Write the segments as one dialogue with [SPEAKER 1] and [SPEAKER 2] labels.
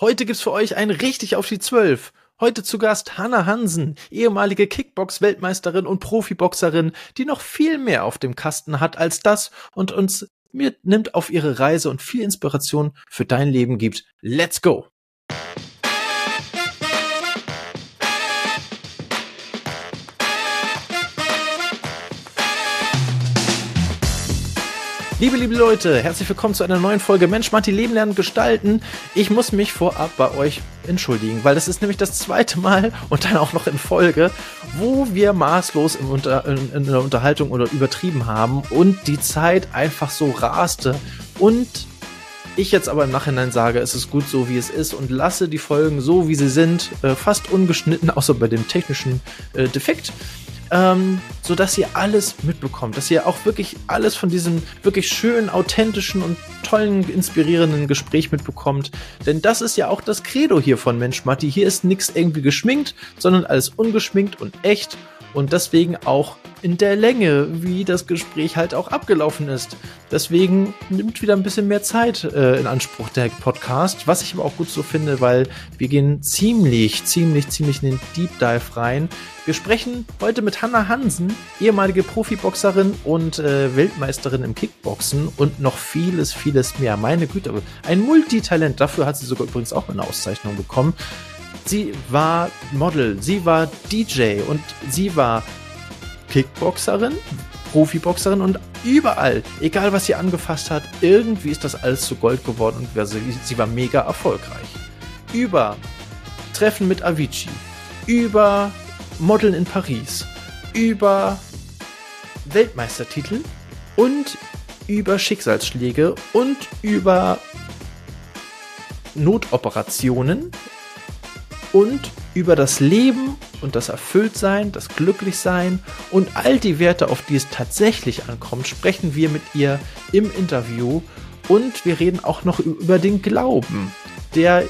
[SPEAKER 1] Heute gibt's für euch ein richtig auf die Zwölf. Heute zu Gast Hanna Hansen, ehemalige Kickbox-Weltmeisterin und Profiboxerin, die noch viel mehr auf dem Kasten hat als das und uns mitnimmt auf ihre Reise und viel Inspiration für dein Leben gibt. Let's go! Liebe, liebe Leute, herzlich willkommen zu einer neuen Folge Mensch, Matti, Leben lernen, gestalten. Ich muss mich vorab bei euch entschuldigen, weil das ist nämlich das zweite Mal und dann auch noch in Folge, wo wir maßlos im Unter in, in der Unterhaltung oder übertrieben haben und die Zeit einfach so raste und ich jetzt aber im Nachhinein sage, es ist gut so, wie es ist und lasse die Folgen so, wie sie sind, äh, fast ungeschnitten, außer bei dem technischen äh, Defekt ähm, so dass ihr alles mitbekommt, dass ihr auch wirklich alles von diesem wirklich schönen, authentischen und tollen, inspirierenden Gespräch mitbekommt. Denn das ist ja auch das Credo hier von Mensch Matti. Hier ist nichts irgendwie geschminkt, sondern alles ungeschminkt und echt und deswegen auch in der Länge, wie das Gespräch halt auch abgelaufen ist. Deswegen nimmt wieder ein bisschen mehr Zeit äh, in Anspruch der Podcast, was ich aber auch gut so finde, weil wir gehen ziemlich, ziemlich, ziemlich in den Deep Dive rein. Wir sprechen heute mit Hanna Hansen, ehemalige Profiboxerin und äh, Weltmeisterin im Kickboxen und noch vieles, vieles mehr. Meine Güte, ein Multitalent. Dafür hat sie sogar übrigens auch eine Auszeichnung bekommen. Sie war Model, sie war DJ und sie war Kickboxerin, Profiboxerin und überall, egal was sie angefasst hat, irgendwie ist das alles zu Gold geworden und sie, war mega erfolgreich. Über Treffen mit Avicii, über Modeln in Paris, über Weltmeistertitel und über Schicksalsschläge und über Notoperationen und über das Leben und das Erfülltsein, das Glücklichsein und all die Werte, auf die es tatsächlich ankommt, sprechen wir mit ihr im Interview und wir reden auch noch über den Glauben, der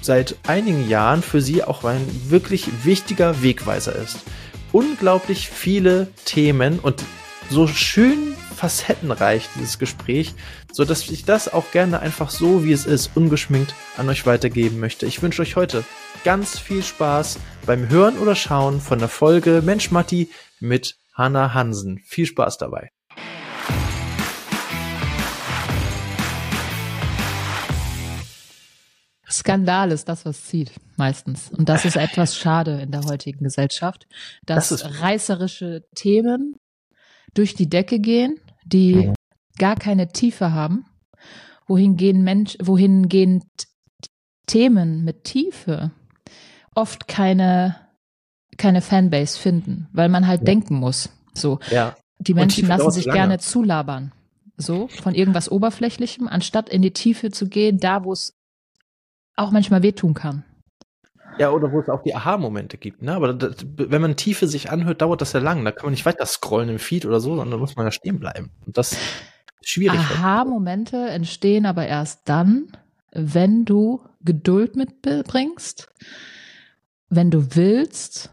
[SPEAKER 1] seit einigen Jahren für sie auch ein wirklich wichtiger Wegweiser ist. Unglaublich viele Themen und so schön facettenreich, dieses Gespräch, so dass ich das auch gerne einfach so, wie es ist, ungeschminkt an euch weitergeben möchte. Ich wünsche euch heute ganz viel Spaß beim Hören oder Schauen von der Folge Mensch Matti mit Hanna Hansen. Viel Spaß dabei.
[SPEAKER 2] Skandal ist das, was zieht, meistens. Und das ist etwas schade in der heutigen Gesellschaft, dass das reißerische Themen durch die Decke gehen die gar keine Tiefe haben, wohingehend Mensch, wohingehend Themen mit Tiefe oft keine, keine Fanbase finden, weil man halt ja. denken muss. So. Ja. Die Menschen lassen sich lange. gerne zulabern. So, von irgendwas Oberflächlichem, anstatt in die Tiefe zu gehen, da wo es auch manchmal wehtun kann.
[SPEAKER 1] Ja, oder wo es auch die Aha-Momente gibt, ne? Aber das, wenn man Tiefe sich anhört, dauert das ja lang. Da kann man nicht weiter scrollen im Feed oder so, sondern muss man ja stehen bleiben. Und das ist schwierig.
[SPEAKER 2] Aha-Momente entstehen aber erst dann, wenn du Geduld mitbringst, wenn du willst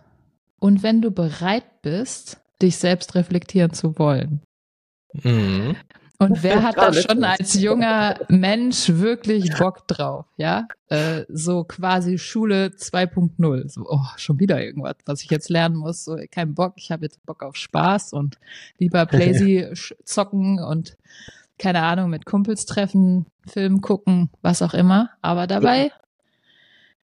[SPEAKER 2] und wenn du bereit bist, dich selbst reflektieren zu wollen. Mhm. Und wer hat da schon als junger Mensch wirklich Bock drauf, ja? Äh, so quasi Schule 2.0. So, oh, schon wieder irgendwas, was ich jetzt lernen muss. So, kein Bock, ich habe jetzt Bock auf Spaß und lieber Playsy zocken und keine Ahnung, mit Kumpels treffen, Film gucken, was auch immer. Aber dabei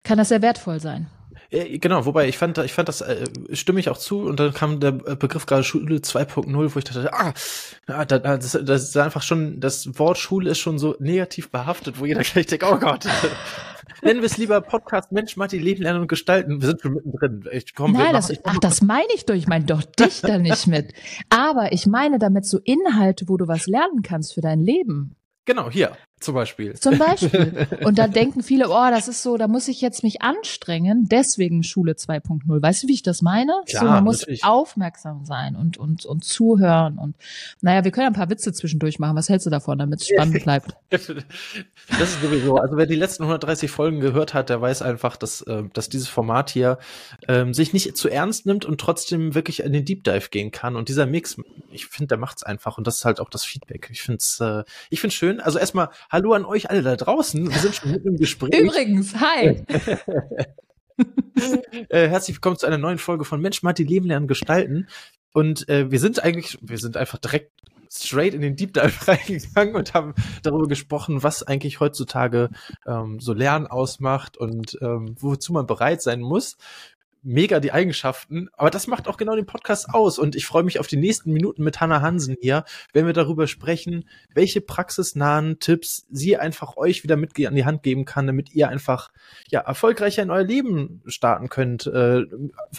[SPEAKER 2] kann das sehr wertvoll sein.
[SPEAKER 1] Genau, wobei ich fand, ich fand das äh, stimme ich auch zu und dann kam der Begriff gerade Schule 2.0, wo ich dachte, ah, das, das ist einfach schon, das Wort Schule ist schon so negativ behaftet, wo jeder gleich denkt, oh Gott. Nennen wir es lieber Podcast Mensch, Matti, Leben, Lernen und Gestalten. Wir sind schon mittendrin.
[SPEAKER 2] Ich komm, Nein, das, ach, das meine ich doch. Ich meine doch dich da nicht mit. Aber ich meine damit so Inhalte, wo du was lernen kannst für dein Leben.
[SPEAKER 1] Genau, hier. Zum Beispiel.
[SPEAKER 2] Zum Beispiel. Und da denken viele, oh, das ist so, da muss ich jetzt mich anstrengen, deswegen Schule 2.0. Weißt du, wie ich das meine? Klar, so, man muss natürlich. aufmerksam sein und, und, und zuhören und, naja, wir können ein paar Witze zwischendurch machen. Was hältst du davon, damit es spannend bleibt?
[SPEAKER 1] das ist sowieso, also wer die letzten 130 Folgen gehört hat, der weiß einfach, dass, äh, dass dieses Format hier ähm, sich nicht zu ernst nimmt und trotzdem wirklich in den Deep Dive gehen kann. Und dieser Mix, ich finde, der macht's einfach und das ist halt auch das Feedback. Ich finde es, äh, ich schön. Also erstmal hallo an euch alle da draußen. Wir sind schon mitten im Gespräch.
[SPEAKER 2] Übrigens, hi.
[SPEAKER 1] äh, herzlich willkommen zu einer neuen Folge von Mensch, Martin, Leben lernen, gestalten. Und äh, wir sind eigentlich, wir sind einfach direkt straight in den Deep Dive reingegangen und haben darüber gesprochen, was eigentlich heutzutage ähm, so Lernen ausmacht und ähm, wozu man bereit sein muss mega die Eigenschaften, aber das macht auch genau den Podcast aus und ich freue mich auf die nächsten Minuten mit Hannah Hansen hier, wenn wir darüber sprechen, welche praxisnahen Tipps sie einfach euch wieder mit an die Hand geben kann, damit ihr einfach ja erfolgreicher in euer Leben starten könnt. Äh,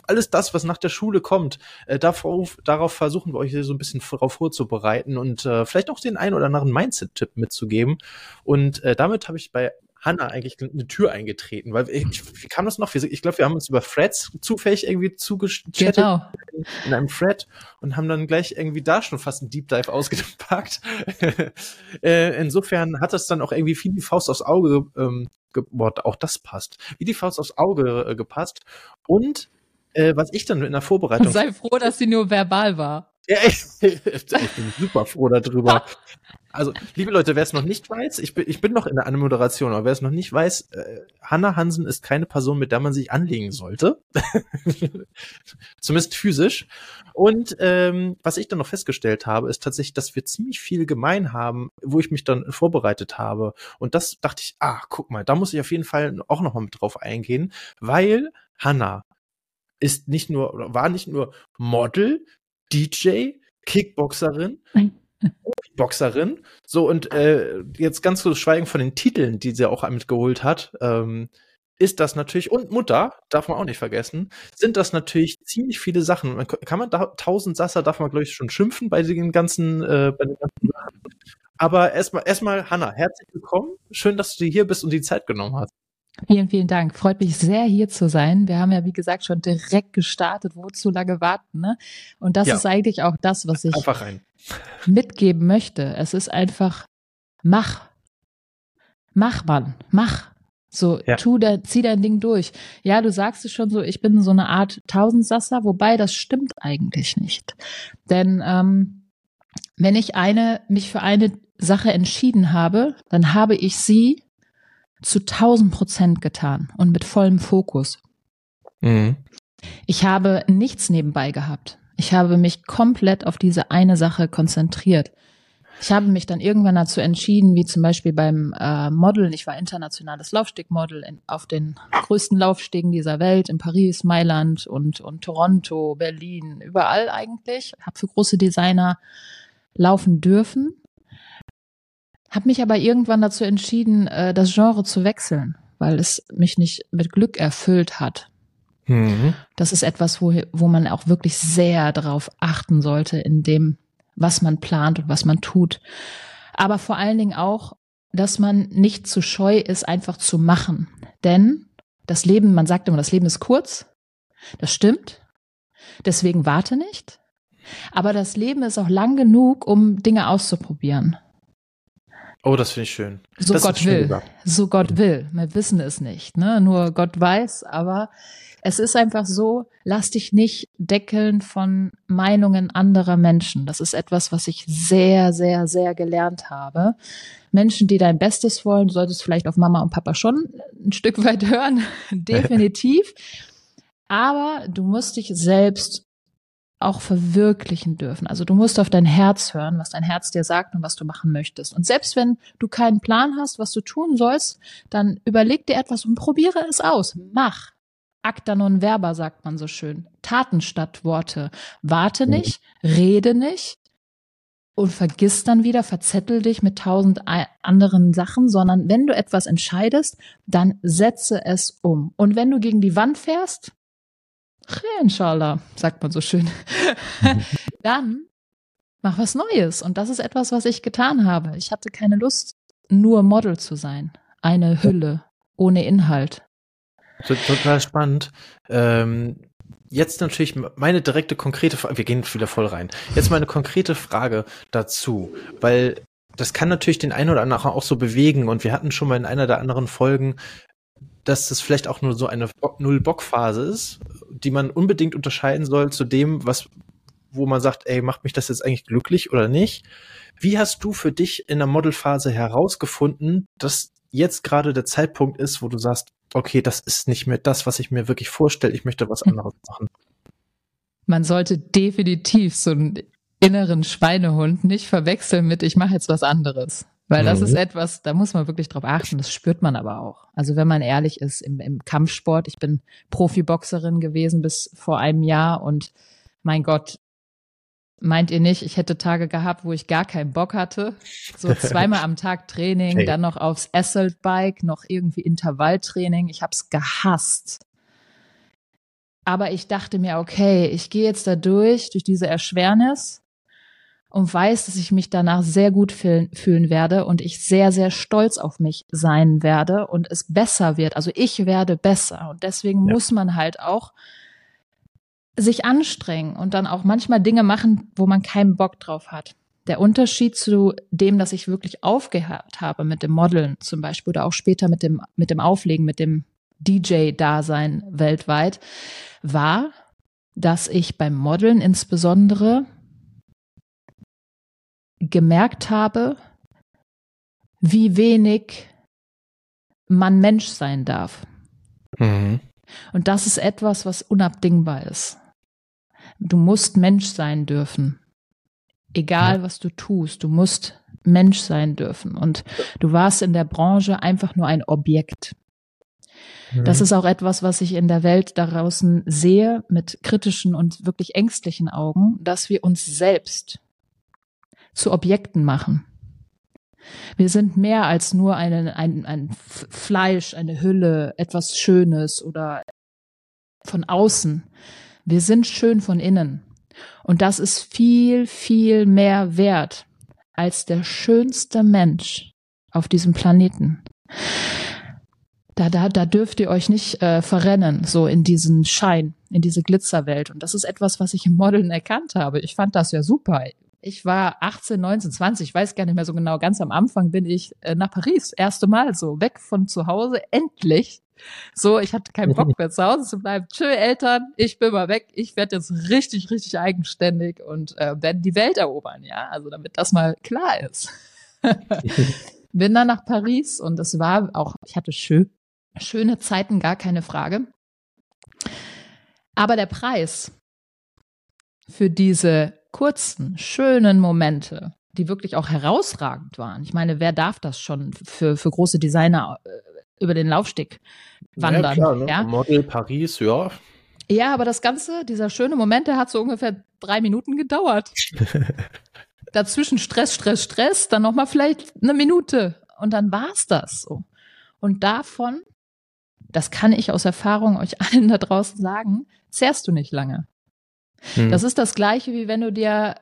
[SPEAKER 1] alles das, was nach der Schule kommt, äh, darauf, darauf versuchen wir euch so ein bisschen darauf vorzubereiten und äh, vielleicht auch den einen oder anderen Mindset-Tipp mitzugeben. Und äh, damit habe ich bei Hannah eigentlich eine Tür eingetreten, weil ich, wie kam das noch? Ich glaube, wir haben uns über Threads zufällig irgendwie zugeschaltet
[SPEAKER 2] genau.
[SPEAKER 1] in einem Thread und haben dann gleich irgendwie da schon fast einen Deep Dive ausgepackt. äh, insofern hat das dann auch irgendwie viel die Faust aufs Auge, ähm, boah, auch das passt, wie die Faust aufs Auge äh, gepasst. Und äh, was ich dann in der Vorbereitung.
[SPEAKER 2] Sei froh, dass sie nur verbal war.
[SPEAKER 1] Ja, ich, ich bin super froh darüber. Also, liebe Leute, wer es noch nicht weiß, ich bin, ich bin noch in der Anmoderation, aber wer es noch nicht weiß, äh, Hanna Hansen ist keine Person, mit der man sich anlegen sollte. Zumindest physisch. Und ähm, was ich dann noch festgestellt habe, ist tatsächlich, dass wir ziemlich viel gemein haben, wo ich mich dann vorbereitet habe. Und das dachte ich, ah, guck mal, da muss ich auf jeden Fall auch noch mal mit drauf eingehen, weil Hanna ist nicht nur, war nicht nur Model, DJ, Kickboxerin, Boxerin. So, und äh, jetzt ganz zu schweigen von den Titeln, die sie auch mitgeholt hat, ähm, ist das natürlich, und Mutter, darf man auch nicht vergessen, sind das natürlich ziemlich viele Sachen. Man, kann man da, tausend Sasser darf man, glaube ich, schon schimpfen bei den ganzen, äh, bei den ganzen Sachen. Aber erstmal, erstmal, Hanna, herzlich willkommen. Schön, dass du hier bist und die Zeit genommen hast.
[SPEAKER 2] Vielen, vielen Dank. Freut mich sehr, hier zu sein. Wir haben ja, wie gesagt, schon direkt gestartet. Wozu lange warten? Ne? Und das ja. ist eigentlich auch das, was ich mitgeben möchte. Es ist einfach, mach. Mach, Mann. Mach. So, ja. tu da, zieh dein Ding durch. Ja, du sagst es schon so, ich bin so eine Art Tausendsasser, wobei das stimmt eigentlich nicht. Denn ähm, wenn ich eine, mich für eine Sache entschieden habe, dann habe ich sie zu 1000 Prozent getan und mit vollem Fokus. Mhm. Ich habe nichts nebenbei gehabt. Ich habe mich komplett auf diese eine Sache konzentriert. Ich habe mich dann irgendwann dazu entschieden, wie zum Beispiel beim äh, Modeln. Ich war internationales Laufstegmodel in, auf den größten Laufstegen dieser Welt in Paris, Mailand und, und Toronto, Berlin, überall eigentlich. Habe für große Designer laufen dürfen habe mich aber irgendwann dazu entschieden, äh, das Genre zu wechseln, weil es mich nicht mit Glück erfüllt hat. Mhm. Das ist etwas, wo, wo man auch wirklich sehr darauf achten sollte, in dem, was man plant und was man tut. Aber vor allen Dingen auch, dass man nicht zu scheu ist, einfach zu machen. Denn das Leben, man sagt immer, das Leben ist kurz. Das stimmt. Deswegen warte nicht. Aber das Leben ist auch lang genug, um Dinge auszuprobieren.
[SPEAKER 1] Oh, das finde ich schön.
[SPEAKER 2] So
[SPEAKER 1] das
[SPEAKER 2] Gott will. So Gott will. Wir wissen es nicht, ne? Nur Gott weiß, aber es ist einfach so, lass dich nicht deckeln von Meinungen anderer Menschen. Das ist etwas, was ich sehr, sehr, sehr gelernt habe. Menschen, die dein Bestes wollen, du solltest vielleicht auf Mama und Papa schon ein Stück weit hören. Definitiv. Aber du musst dich selbst auch verwirklichen dürfen. Also du musst auf dein Herz hören, was dein Herz dir sagt und was du machen möchtest. Und selbst wenn du keinen Plan hast, was du tun sollst, dann überleg dir etwas und probiere es aus. Mach. Acta non verba, sagt man so schön. Taten statt Worte. Warte nicht, rede nicht und vergiss dann wieder, verzettel dich mit tausend anderen Sachen, sondern wenn du etwas entscheidest, dann setze es um. Und wenn du gegen die Wand fährst, inshallah, sagt man so schön. Dann mach was Neues. Und das ist etwas, was ich getan habe. Ich hatte keine Lust, nur Model zu sein. Eine Hülle ohne Inhalt.
[SPEAKER 1] Total spannend. Ähm, jetzt natürlich meine direkte konkrete Frage, wir gehen wieder voll rein. Jetzt meine konkrete Frage dazu, weil das kann natürlich den einen oder anderen auch so bewegen und wir hatten schon mal in einer der anderen Folgen dass das vielleicht auch nur so eine Null-Bock-Phase ist, die man unbedingt unterscheiden soll zu dem, was, wo man sagt, ey, macht mich das jetzt eigentlich glücklich oder nicht? Wie hast du für dich in der Modelphase herausgefunden, dass jetzt gerade der Zeitpunkt ist, wo du sagst, okay, das ist nicht mehr das, was ich mir wirklich vorstelle, ich möchte was anderes machen?
[SPEAKER 2] Man sollte definitiv so einen inneren Schweinehund nicht verwechseln mit, ich mache jetzt was anderes. Weil das mhm. ist etwas, da muss man wirklich drauf achten, das spürt man aber auch. Also wenn man ehrlich ist, im, im Kampfsport, ich bin Profiboxerin gewesen bis vor einem Jahr und mein Gott, meint ihr nicht, ich hätte Tage gehabt, wo ich gar keinen Bock hatte. So zweimal am Tag Training, hey. dann noch aufs Assault Bike, noch irgendwie Intervalltraining. Ich habe es gehasst. Aber ich dachte mir, okay, ich gehe jetzt da durch, durch diese Erschwernis und weiß, dass ich mich danach sehr gut fühlen, fühlen werde und ich sehr, sehr stolz auf mich sein werde und es besser wird. Also ich werde besser. Und deswegen ja. muss man halt auch sich anstrengen und dann auch manchmal Dinge machen, wo man keinen Bock drauf hat. Der Unterschied zu dem, dass ich wirklich aufgehört habe mit dem Modeln zum Beispiel oder auch später mit dem, mit dem Auflegen, mit dem DJ-Dasein weltweit, war, dass ich beim Modeln insbesondere gemerkt habe, wie wenig man Mensch sein darf. Mhm. Und das ist etwas, was unabdingbar ist. Du musst Mensch sein dürfen. Egal, ja. was du tust, du musst Mensch sein dürfen. Und du warst in der Branche einfach nur ein Objekt. Mhm. Das ist auch etwas, was ich in der Welt da draußen sehe, mit kritischen und wirklich ängstlichen Augen, dass wir uns selbst zu Objekten machen. Wir sind mehr als nur eine, ein, ein Fleisch, eine Hülle, etwas Schönes oder von außen. Wir sind schön von innen. Und das ist viel, viel mehr wert als der schönste Mensch auf diesem Planeten. Da, da, da dürft ihr euch nicht äh, verrennen, so in diesen Schein, in diese Glitzerwelt. Und das ist etwas, was ich im Modeln erkannt habe. Ich fand das ja super. Ich war 18, 19, 20, ich weiß gar nicht mehr so genau. Ganz am Anfang bin ich äh, nach Paris, erste Mal so, weg von zu Hause, endlich. So, ich hatte keinen Bock mehr zu Hause zu bleiben. Tschö, Eltern, ich bin mal weg. Ich werde jetzt richtig, richtig eigenständig und äh, werde die Welt erobern, ja. Also damit das mal klar ist. bin dann nach Paris und es war auch, ich hatte schön, schöne Zeiten, gar keine Frage. Aber der Preis für diese kurzen, schönen Momente, die wirklich auch herausragend waren. Ich meine, wer darf das schon für, für große Designer äh, über den Laufsteg wandern? Ja, klar,
[SPEAKER 1] ne? ja? Model Paris, ja.
[SPEAKER 2] Ja, aber das Ganze, dieser schöne Moment, der hat so ungefähr drei Minuten gedauert. Dazwischen Stress, Stress, Stress, dann nochmal vielleicht eine Minute und dann war's das so. Und davon, das kann ich aus Erfahrung euch allen da draußen sagen, zehrst du nicht lange. Hm. Das ist das gleiche, wie wenn du dir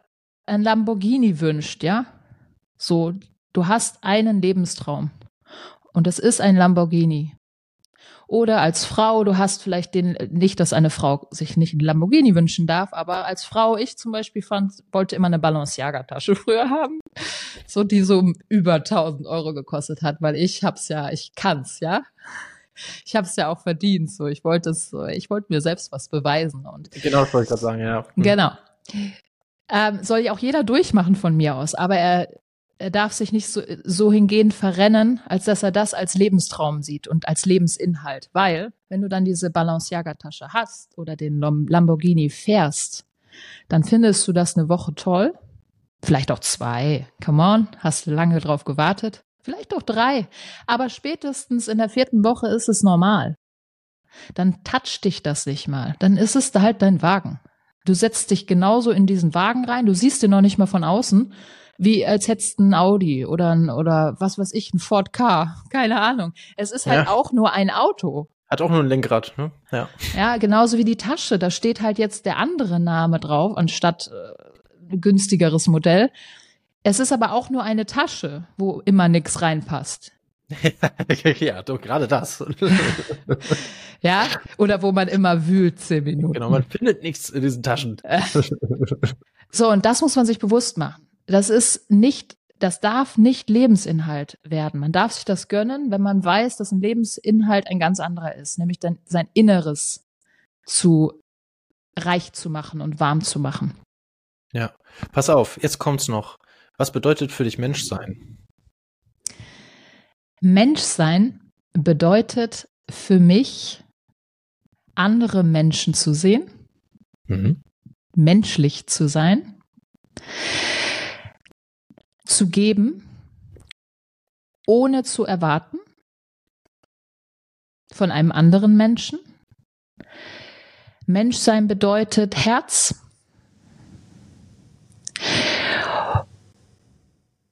[SPEAKER 2] ein Lamborghini wünscht, ja? So, du hast einen Lebenstraum. Und es ist ein Lamborghini. Oder als Frau, du hast vielleicht den, nicht, dass eine Frau sich nicht ein Lamborghini wünschen darf, aber als Frau, ich zum Beispiel fand, wollte immer eine Balenciaga-Tasche früher haben. So, die so über 1000 Euro gekostet hat, weil ich hab's ja, ich kann's, ja ich habe es ja auch verdient. So, ich wollte es, ich wollte mir selbst was beweisen. Und
[SPEAKER 1] genau, das wollte ich gerade sagen, ja.
[SPEAKER 2] Hm. Genau. Ähm, soll ja auch jeder durchmachen von mir aus, aber er, er darf sich nicht so, so hingehend verrennen, als dass er das als Lebenstraum sieht und als Lebensinhalt. Weil, wenn du dann diese Balenciaga-Tasche hast oder den Lamborghini fährst, dann findest du das eine Woche toll. Vielleicht auch zwei. Come on, hast du lange drauf gewartet. Vielleicht auch drei. Aber spätestens in der vierten Woche ist es normal. Dann toucht dich das nicht mal. Dann ist es halt dein Wagen. Du setzt dich genauso in diesen Wagen rein. Du siehst den noch nicht mal von außen, wie als hättest du ein Audi oder ein, oder was weiß ich, ein Ford Car. Keine Ahnung. Es ist halt ja. auch nur ein Auto.
[SPEAKER 1] Hat auch nur ein Lenkrad, ne?
[SPEAKER 2] Ja. Ja, genauso wie die Tasche. Da steht halt jetzt der andere Name drauf, anstatt äh, günstigeres Modell. Es ist aber auch nur eine Tasche, wo immer nichts reinpasst.
[SPEAKER 1] ja, doch, gerade das.
[SPEAKER 2] ja, oder wo man immer wühlt, zehn Minuten.
[SPEAKER 1] Genau, man findet nichts in diesen Taschen.
[SPEAKER 2] so, und das muss man sich bewusst machen. Das ist nicht, das darf nicht Lebensinhalt werden. Man darf sich das gönnen, wenn man weiß, dass ein Lebensinhalt ein ganz anderer ist, nämlich dann sein Inneres zu reich zu machen und warm zu machen.
[SPEAKER 1] Ja, pass auf, jetzt kommt's noch. Was bedeutet für dich Menschsein?
[SPEAKER 2] Menschsein bedeutet für mich, andere Menschen zu sehen, mhm. menschlich zu sein, zu geben, ohne zu erwarten von einem anderen Menschen. Menschsein bedeutet Herz.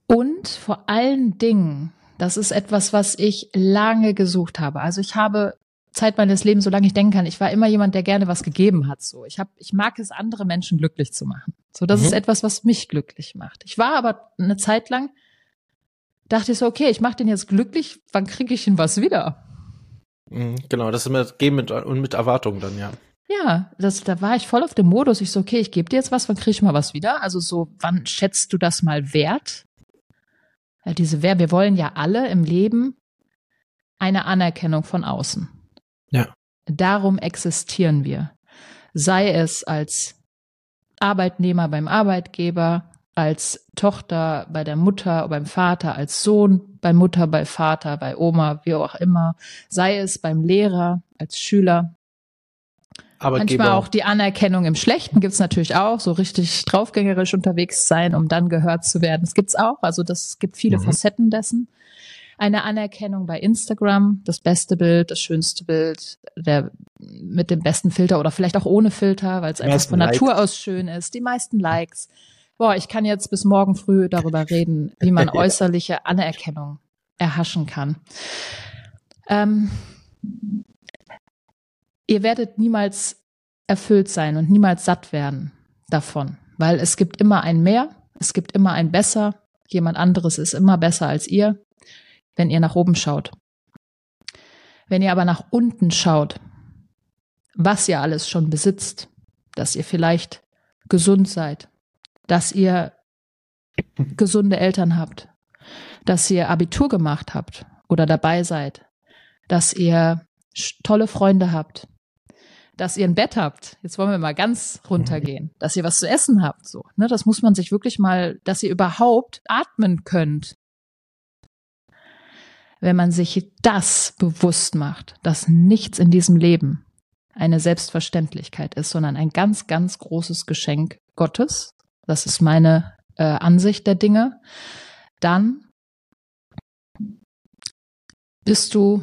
[SPEAKER 2] Und vor allen Dingen, das ist etwas, was ich lange gesucht habe. Also ich habe Zeit meines Lebens, solange ich denken kann, ich war immer jemand, der gerne was gegeben hat. So, ich habe, ich mag es, andere Menschen glücklich zu machen. So, das mhm. ist etwas, was mich glücklich macht. Ich war aber eine Zeit lang, dachte ich so, okay, ich mache den jetzt glücklich, wann kriege ich ihn was wieder?
[SPEAKER 1] Mhm, genau, das ist mit Geben mit, und mit Erwartungen dann, ja.
[SPEAKER 2] Ja, das, da war ich voll auf dem Modus. Ich so, okay, ich gebe dir jetzt was, wann kriege ich mal was wieder? Also so, wann schätzt du das mal wert? Ja, diese Wer, wir wollen ja alle im Leben eine Anerkennung von außen.
[SPEAKER 1] Ja.
[SPEAKER 2] Darum existieren wir. Sei es als Arbeitnehmer beim Arbeitgeber, als Tochter bei der Mutter, beim Vater, als Sohn bei Mutter, bei Vater, bei Oma, wie auch immer, sei es beim Lehrer, als Schüler. Arbeitgeber. Manchmal auch die Anerkennung im Schlechten gibt's natürlich auch, so richtig draufgängerisch unterwegs sein, um dann gehört zu werden. Das gibt's auch, also das gibt viele mhm. Facetten dessen. Eine Anerkennung bei Instagram, das beste Bild, das schönste Bild, der mit dem besten Filter oder vielleicht auch ohne Filter, weil es einfach von Likes. Natur aus schön ist, die meisten Likes boah, ich kann jetzt bis morgen früh darüber reden, wie man äußerliche Anerkennung erhaschen kann. Ähm, ihr werdet niemals erfüllt sein und niemals satt werden davon, weil es gibt immer ein Mehr, es gibt immer ein Besser, jemand anderes ist immer besser als ihr, wenn ihr nach oben schaut. Wenn ihr aber nach unten schaut, was ihr alles schon besitzt, dass ihr vielleicht gesund seid, dass ihr gesunde Eltern habt, dass ihr Abitur gemacht habt oder dabei seid, dass ihr tolle Freunde habt, dass ihr ein Bett habt. Jetzt wollen wir mal ganz runtergehen, dass ihr was zu essen habt, so. Ne, das muss man sich wirklich mal, dass ihr überhaupt atmen könnt. Wenn man sich das bewusst macht, dass nichts in diesem Leben eine Selbstverständlichkeit ist, sondern ein ganz, ganz großes Geschenk Gottes, das ist meine äh, Ansicht der Dinge. Dann bist du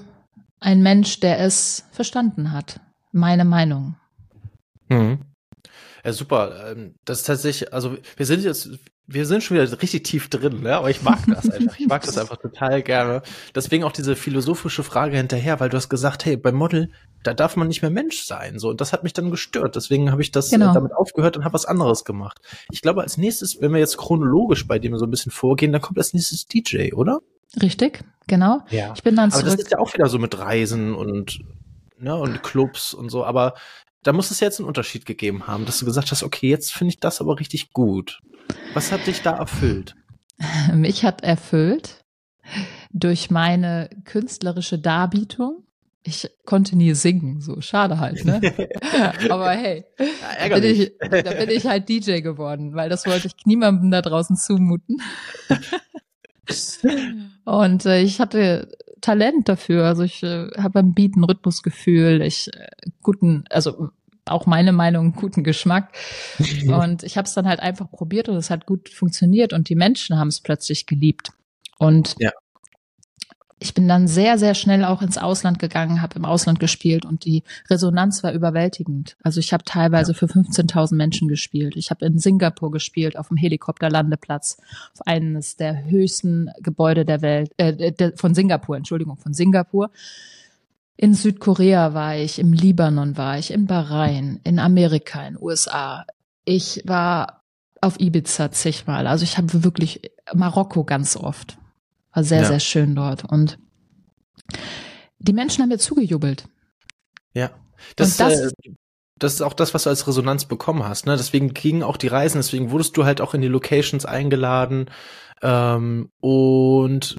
[SPEAKER 2] ein Mensch, der es verstanden hat. Meine Meinung.
[SPEAKER 1] Mhm. Ja, super. Ähm, das ist tatsächlich, also wir sind jetzt, wir sind schon wieder richtig tief drin, ne? aber ich mag das einfach. Ich mag das einfach total gerne. Deswegen auch diese philosophische Frage hinterher, weil du hast gesagt, hey, beim Model, da darf man nicht mehr Mensch sein. So, und das hat mich dann gestört. Deswegen habe ich das äh, genau. äh, damit aufgehört und habe was anderes gemacht. Ich glaube, als nächstes, wenn wir jetzt chronologisch bei dem so ein bisschen vorgehen, dann kommt als nächstes DJ, oder?
[SPEAKER 2] Richtig, genau.
[SPEAKER 1] Ja. Ich bin dann zurück. Aber das ist ja auch wieder so mit Reisen und ne, und Clubs und so. Aber da muss es jetzt einen Unterschied gegeben haben, dass du gesagt hast, okay, jetzt finde ich das aber richtig gut. Was hat dich da erfüllt?
[SPEAKER 2] Mich hat erfüllt durch meine künstlerische Darbietung. Ich konnte nie singen, so schade halt, ne? Aber hey, ja, da, bin ich, da bin ich halt DJ geworden, weil das wollte ich niemandem da draußen zumuten. Und äh, ich hatte Talent dafür. Also ich äh, habe beim Beat ein Rhythmusgefühl, ich äh, guten, also auch meine Meinung, guten Geschmack. und ich habe es dann halt einfach probiert und es hat gut funktioniert und die Menschen haben es plötzlich geliebt. Und ja ich bin dann sehr, sehr schnell auch ins Ausland gegangen, habe im Ausland gespielt und die Resonanz war überwältigend. Also ich habe teilweise ja. für 15.000 Menschen gespielt. Ich habe in Singapur gespielt, auf dem Helikopterlandeplatz, auf eines der höchsten Gebäude der Welt, äh, der, von Singapur, Entschuldigung, von Singapur. In Südkorea war ich, im Libanon war ich, in Bahrain, in Amerika, in USA. Ich war auf Ibiza zigmal. Also ich habe wirklich Marokko ganz oft. War sehr, ja. sehr schön dort. Und die Menschen haben mir zugejubelt.
[SPEAKER 1] Ja. Das, das, äh, das ist auch das, was du als Resonanz bekommen hast. Ne? Deswegen gingen auch die Reisen, deswegen wurdest du halt auch in die Locations eingeladen. Ähm, und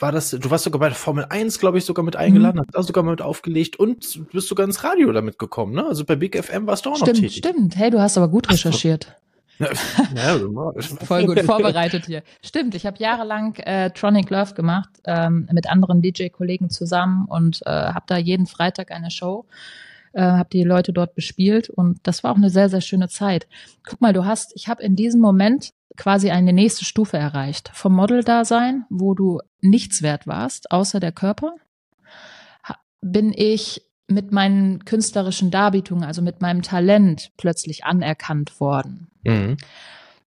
[SPEAKER 1] war das, du warst sogar bei der Formel 1, glaube ich, sogar mit eingeladen, mhm. hast da sogar mit aufgelegt und bist sogar ins Radio damit gekommen, ne? Also bei Big FM warst du auch
[SPEAKER 2] stimmt,
[SPEAKER 1] noch tätig.
[SPEAKER 2] Stimmt, hey, du hast aber gut recherchiert. Ja, Voll gut vorbereitet hier. Stimmt, ich habe jahrelang äh, Tronic Love gemacht ähm, mit anderen DJ-Kollegen zusammen und äh, habe da jeden Freitag eine Show, äh, habe die Leute dort bespielt und das war auch eine sehr, sehr schöne Zeit. Guck mal, du hast, ich habe in diesem Moment quasi eine nächste Stufe erreicht. Vom Model-Dasein, wo du nichts wert warst, außer der Körper, bin ich mit meinen künstlerischen Darbietungen, also mit meinem Talent plötzlich anerkannt worden. Mhm.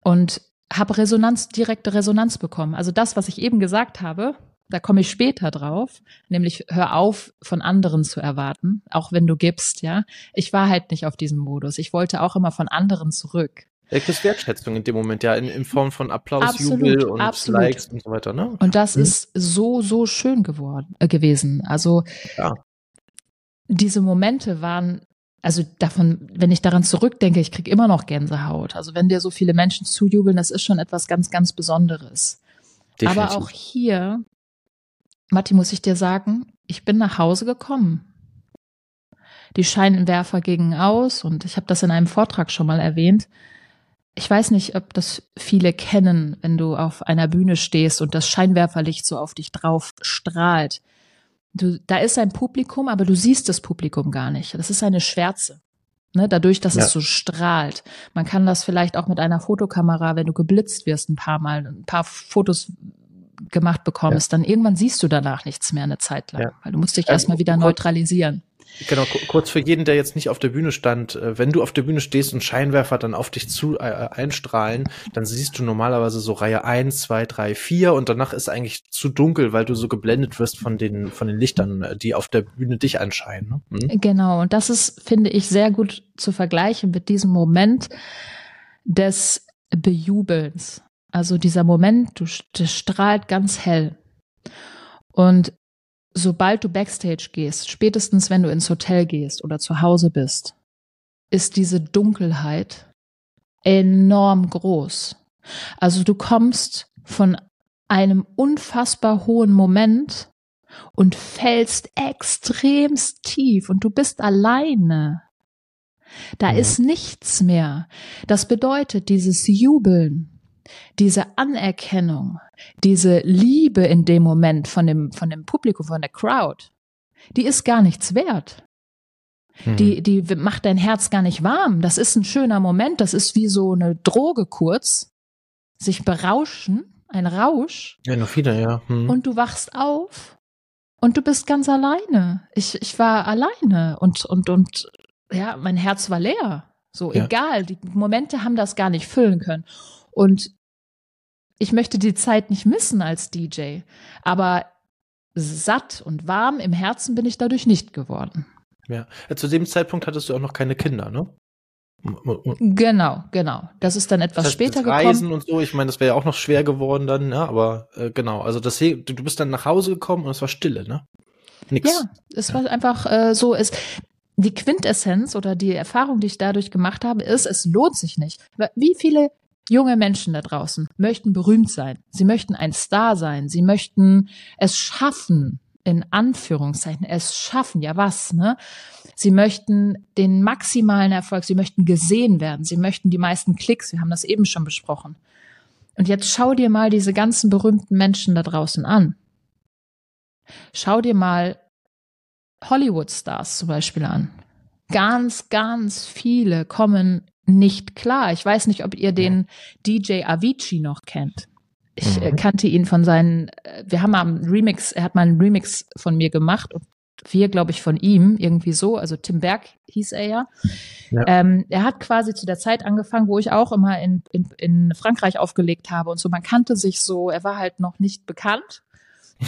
[SPEAKER 2] Und habe Resonanz, direkte Resonanz bekommen. Also das, was ich eben gesagt habe, da komme ich später drauf, nämlich hör auf, von anderen zu erwarten, auch wenn du gibst, ja. Ich war halt nicht auf diesem Modus. Ich wollte auch immer von anderen zurück.
[SPEAKER 1] Ja, kriegst Wertschätzung in dem Moment, ja, in, in Form von Applaus, absolut, Jubel und absolut. Likes und so weiter, ne?
[SPEAKER 2] Und das mhm. ist so, so schön geworden, äh, gewesen. Also, ja diese Momente waren, also davon, wenn ich daran zurückdenke, ich kriege immer noch Gänsehaut. Also wenn dir so viele Menschen zujubeln, das ist schon etwas ganz, ganz Besonderes. Definitiv. Aber auch hier, Matti, muss ich dir sagen, ich bin nach Hause gekommen. Die Scheinwerfer gingen aus und ich habe das in einem Vortrag schon mal erwähnt. Ich weiß nicht, ob das viele kennen, wenn du auf einer Bühne stehst und das Scheinwerferlicht so auf dich drauf strahlt. Du, da ist ein Publikum, aber du siehst das Publikum gar nicht. Das ist eine Schwärze. Ne, dadurch, dass ja. es so strahlt. Man kann das vielleicht auch mit einer Fotokamera, wenn du geblitzt wirst, ein paar Mal, ein paar Fotos gemacht bekommst, ja. dann irgendwann siehst du danach nichts mehr eine Zeit lang, ja. weil du musst dich erstmal wieder neutralisieren.
[SPEAKER 1] Genau, kurz für jeden, der jetzt nicht auf der Bühne stand, äh, wenn du auf der Bühne stehst und Scheinwerfer dann auf dich zu äh, einstrahlen, dann siehst du normalerweise so Reihe eins, zwei, drei, vier und danach ist eigentlich zu dunkel, weil du so geblendet wirst von den, von den Lichtern, äh, die auf der Bühne dich anscheinen.
[SPEAKER 2] Ne? Hm? Genau, und das ist, finde ich, sehr gut zu vergleichen mit diesem Moment des Bejubelns. Also dieser Moment, du, das strahlt ganz hell. Und sobald du backstage gehst, spätestens wenn du ins Hotel gehst oder zu Hause bist, ist diese Dunkelheit enorm groß. Also du kommst von einem unfassbar hohen Moment und fällst extremst tief und du bist alleine. Da ist nichts mehr. Das bedeutet, dieses Jubeln, diese Anerkennung, diese Liebe in dem Moment von dem, von dem Publikum, von der Crowd, die ist gar nichts wert. Hm. Die, die macht dein Herz gar nicht warm. Das ist ein schöner Moment. Das ist wie so eine Droge kurz. Sich berauschen, ein Rausch.
[SPEAKER 1] Ja, noch viele, ja.
[SPEAKER 2] Hm. Und du wachst auf und du bist ganz alleine. Ich, ich war alleine und, und, und, ja, mein Herz war leer. So, ja. egal. Die Momente haben das gar nicht füllen können. Und ich möchte die Zeit nicht missen als DJ, aber satt und warm im Herzen bin ich dadurch nicht geworden.
[SPEAKER 1] Ja, zu dem Zeitpunkt hattest du auch noch keine Kinder, ne?
[SPEAKER 2] Genau, genau. Das ist dann etwas das heißt, später gekommen.
[SPEAKER 1] Reisen und so, ich meine, das wäre ja auch noch schwer geworden dann, ja, aber äh, genau, also das du bist dann nach Hause gekommen und es war Stille, ne?
[SPEAKER 2] Nix. Ja, es ja. war einfach äh, so, es die Quintessenz oder die Erfahrung, die ich dadurch gemacht habe, ist, es lohnt sich nicht. Wie viele junge Menschen da draußen möchten berühmt sein. Sie möchten ein Star sein. Sie möchten es schaffen, in Anführungszeichen, es schaffen. Ja, was, ne? Sie möchten den maximalen Erfolg. Sie möchten gesehen werden. Sie möchten die meisten Klicks. Wir haben das eben schon besprochen. Und jetzt schau dir mal diese ganzen berühmten Menschen da draußen an. Schau dir mal Hollywood-Stars zum Beispiel an. Ganz, ganz viele kommen nicht klar. Ich weiß nicht, ob ihr den DJ Avicii noch kennt. Ich äh, mhm. kannte ihn von seinen, äh, wir haben mal einen Remix, er hat mal einen Remix von mir gemacht und wir, glaube ich, von ihm, irgendwie so. Also Tim Berg hieß er ja. ja. Ähm, er hat quasi zu der Zeit angefangen, wo ich auch immer in, in, in Frankreich aufgelegt habe und so. Man kannte sich so, er war halt noch nicht bekannt.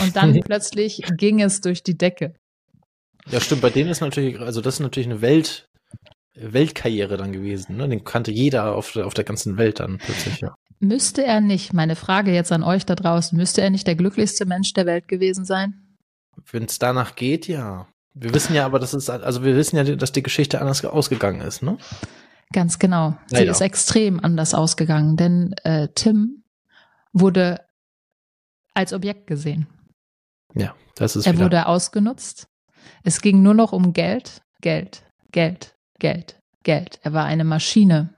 [SPEAKER 2] Und dann plötzlich ging es durch die Decke.
[SPEAKER 1] Ja, stimmt. Bei denen ist natürlich, also das ist natürlich eine Welt, Weltkarriere dann gewesen. Ne? Den kannte jeder auf, auf der ganzen Welt dann plötzlich, ja.
[SPEAKER 2] Müsste er nicht, meine Frage jetzt an euch da draußen, müsste er nicht der glücklichste Mensch der Welt gewesen sein?
[SPEAKER 1] Wenn es danach geht, ja. Wir wissen ja aber, dass es, also wir wissen ja, dass die Geschichte anders ausgegangen ist, ne?
[SPEAKER 2] Ganz genau. Sie ist extrem anders ausgegangen, denn äh, Tim wurde als Objekt gesehen.
[SPEAKER 1] Ja, das ist.
[SPEAKER 2] Er wieder. wurde ausgenutzt. Es ging nur noch um Geld, Geld, Geld, Geld, Geld. Er war eine Maschine.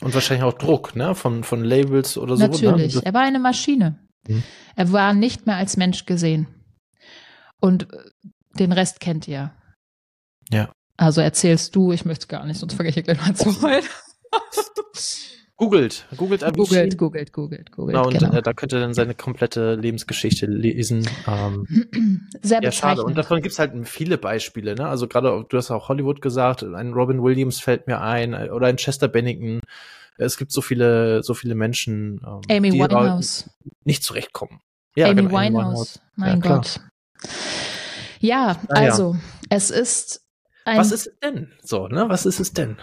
[SPEAKER 1] Und wahrscheinlich auch Druck, ne? Von, von Labels oder so.
[SPEAKER 2] Natürlich.
[SPEAKER 1] Ne?
[SPEAKER 2] Er war eine Maschine.
[SPEAKER 1] Mhm.
[SPEAKER 2] Er war nicht mehr als Mensch gesehen. Und äh, den Rest kennt ihr.
[SPEAKER 1] Ja.
[SPEAKER 2] Also erzählst du, ich möchte gar nicht, sonst fange ich hier gleich mal zu heulen.
[SPEAKER 1] Googelt, googelt Avicii.
[SPEAKER 2] googelt, googelt, googelt, googelt.
[SPEAKER 1] Genau, und
[SPEAKER 2] genau.
[SPEAKER 1] äh, da könnt ihr dann seine komplette Lebensgeschichte lesen. Ähm,
[SPEAKER 2] Sehr
[SPEAKER 1] ja, schade. Und davon gibt's halt viele Beispiele, ne? Also gerade, du hast auch Hollywood gesagt, ein Robin Williams fällt mir ein, äh, oder ein Chester Bennington. Es gibt so viele, so viele Menschen, ähm,
[SPEAKER 2] Amy
[SPEAKER 1] die
[SPEAKER 2] Winehouse.
[SPEAKER 1] nicht zurechtkommen. Ja,
[SPEAKER 2] Amy
[SPEAKER 1] genau,
[SPEAKER 2] Winehouse. Mein
[SPEAKER 1] Ja.
[SPEAKER 2] Gott. Ja,
[SPEAKER 1] Ah, ja.
[SPEAKER 2] also, es ist ein,
[SPEAKER 1] Was ist es denn? So, ne? Was ist es denn?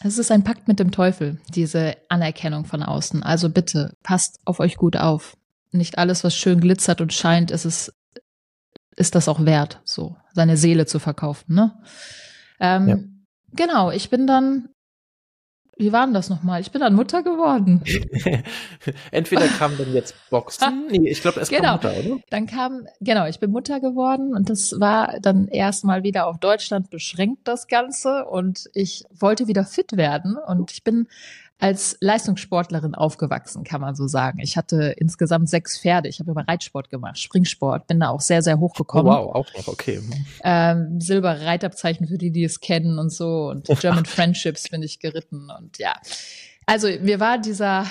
[SPEAKER 2] Es ist ein Pakt mit dem Teufel, diese Anerkennung von außen. Also bitte, passt auf euch gut auf. Nicht alles, was schön glitzert und scheint, ist es, ist das auch wert, so, seine Seele zu verkaufen, ne? Ähm,
[SPEAKER 1] Ja.
[SPEAKER 2] Genau, ich bin dann, wie war denn das nochmal? Ich bin dann Mutter geworden.
[SPEAKER 1] Entweder kam dann jetzt Boxen. Nee, ich glaube, es
[SPEAKER 2] Genau.
[SPEAKER 1] kam Mutter, oder?
[SPEAKER 2] Dann kam, genau, ich bin Mutter geworden und das war dann erstmal wieder auf Deutschland beschränkt, das Ganze. Und ich wollte wieder fit werden und ich bin als Leistungssportlerin aufgewachsen, kann man so sagen. Ich hatte insgesamt sechs Pferde. Ich habe immer Reitsport gemacht, Springsport, bin da auch sehr, sehr
[SPEAKER 1] Oh,
[SPEAKER 2] hochgekommen.
[SPEAKER 1] wow, auch noch, okay.
[SPEAKER 2] Ähm, Silberreitabzeichen für die, die es kennen und so. Und German Friendships bin ich geritten. Und ja, also mir war dieser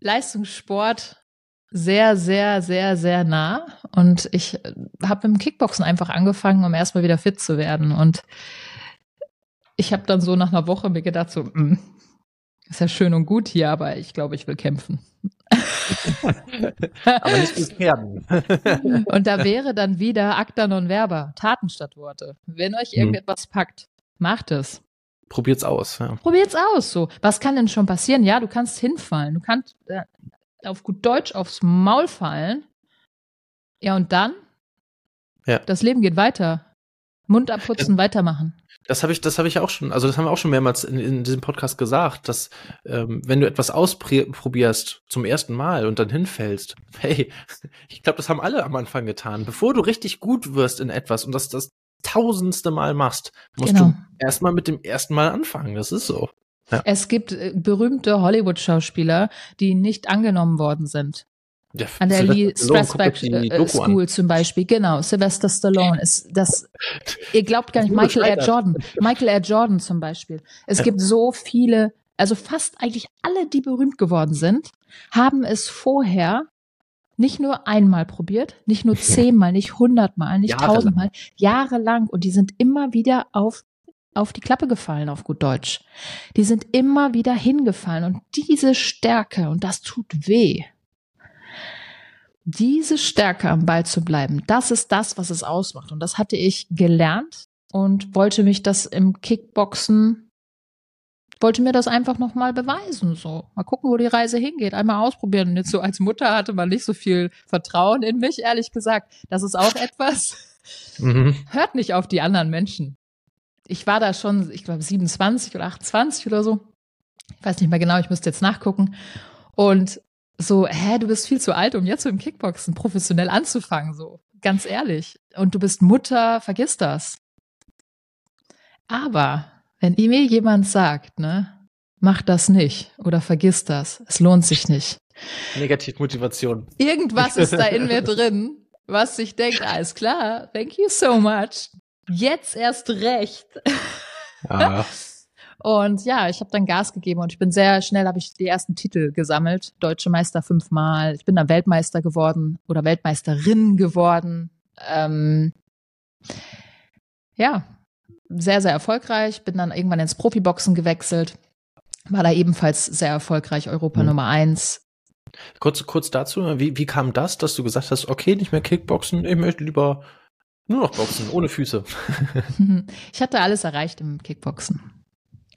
[SPEAKER 2] Leistungssport sehr, sehr, sehr, sehr nah. Und ich habe mit dem Kickboxen einfach angefangen, um erstmal wieder fit zu werden. Und ich habe dann so nach einer Woche mir gedacht, so, mm, ist ja schön und gut hier, aber ich glaube, ich will kämpfen.
[SPEAKER 1] Aber nicht mit Pferden.
[SPEAKER 2] Und da wäre dann wieder Acta non verba, Taten statt Worte. Wenn euch
[SPEAKER 1] Hm.
[SPEAKER 2] irgendetwas packt, macht es.
[SPEAKER 1] Probiert's aus. Ja.
[SPEAKER 2] Probiert's aus. So, was kann denn schon passieren? Ja, du kannst hinfallen. Du kannst äh, auf gut Deutsch aufs Maul fallen. Ja, und dann?
[SPEAKER 1] Ja.
[SPEAKER 2] Das Leben geht weiter. Mund abputzen, weitermachen.
[SPEAKER 1] Das habe ich, das habe ich auch schon, also das haben wir auch schon mehrmals in, in diesem Podcast gesagt, dass ähm, wenn du etwas ausprobierst zum ersten Mal und dann hinfällst, hey, ich glaube, das haben alle am Anfang getan. Bevor du richtig gut wirst in etwas und das das tausendste Mal machst, musst
[SPEAKER 2] Genau.
[SPEAKER 1] du erstmal mit dem ersten Mal anfangen. Das ist so.
[SPEAKER 2] Es gibt äh, berühmte Hollywood-Schauspieler, die nicht angenommen worden sind.
[SPEAKER 1] Ja,
[SPEAKER 2] An der
[SPEAKER 1] Sylvester
[SPEAKER 2] Lee Strasberg äh,
[SPEAKER 1] Doku an.
[SPEAKER 2] School zum Beispiel, genau. Sylvester Stallone ist das. Ihr glaubt gar nicht, Michael R. Jordan. Michael R. Jordan zum Beispiel. Es
[SPEAKER 1] Ja.
[SPEAKER 2] gibt so viele, also fast eigentlich alle, die berühmt geworden sind, haben es vorher nicht nur einmal probiert, nicht nur zehnmal, nicht hundertmal, nicht
[SPEAKER 1] Jahrelang.
[SPEAKER 2] tausendmal, jahrelang. Und die sind immer wieder auf auf die Klappe gefallen, auf gut Deutsch. Die sind immer wieder hingefallen und diese Stärke, und das tut weh, diese Stärke am Ball zu bleiben, das ist das, was es ausmacht. Und das hatte ich gelernt und wollte mich das im Kickboxen, wollte mir das einfach nochmal beweisen. So, mal gucken, wo die Reise hingeht, einmal ausprobieren. Und jetzt so als Mutter hatte man nicht so viel Vertrauen in mich, ehrlich gesagt. Das ist auch etwas.
[SPEAKER 1] Mhm.
[SPEAKER 2] Hört nicht auf die anderen Menschen. Ich war da schon, ich glaube, 27 oder 28 oder so. Ich weiß nicht mehr genau, ich müsste jetzt nachgucken. Und so, hä, du bist viel zu alt, um jetzt so im Kickboxen professionell anzufangen, so. Ganz ehrlich. Und du bist Mutter, vergiss das. Aber, wenn mir jemand sagt, ne, mach das nicht oder vergiss das, es lohnt sich nicht.
[SPEAKER 1] Negativmotivation.
[SPEAKER 2] Irgendwas ist da in mir drin, was sich denkt, alles klar, thank you so much. Jetzt erst recht.
[SPEAKER 1] Ja.
[SPEAKER 2] Und ja, ich habe dann Gas gegeben und ich bin sehr schnell, habe ich die ersten Titel gesammelt. Deutsche Meister fünfmal. Ich bin dann Weltmeister geworden oder Weltmeisterin geworden. Ähm, ja, sehr, sehr erfolgreich. Bin dann irgendwann ins Profiboxen gewechselt. War da ebenfalls sehr erfolgreich, Europa
[SPEAKER 1] Mhm.
[SPEAKER 2] Nummer eins.
[SPEAKER 1] Kurz, kurz dazu, wie, wie kam das, dass du gesagt hast, okay, nicht mehr Kickboxen, ich möchte lieber nur noch boxen, ohne Füße.
[SPEAKER 2] Ich hatte alles erreicht im Kickboxen.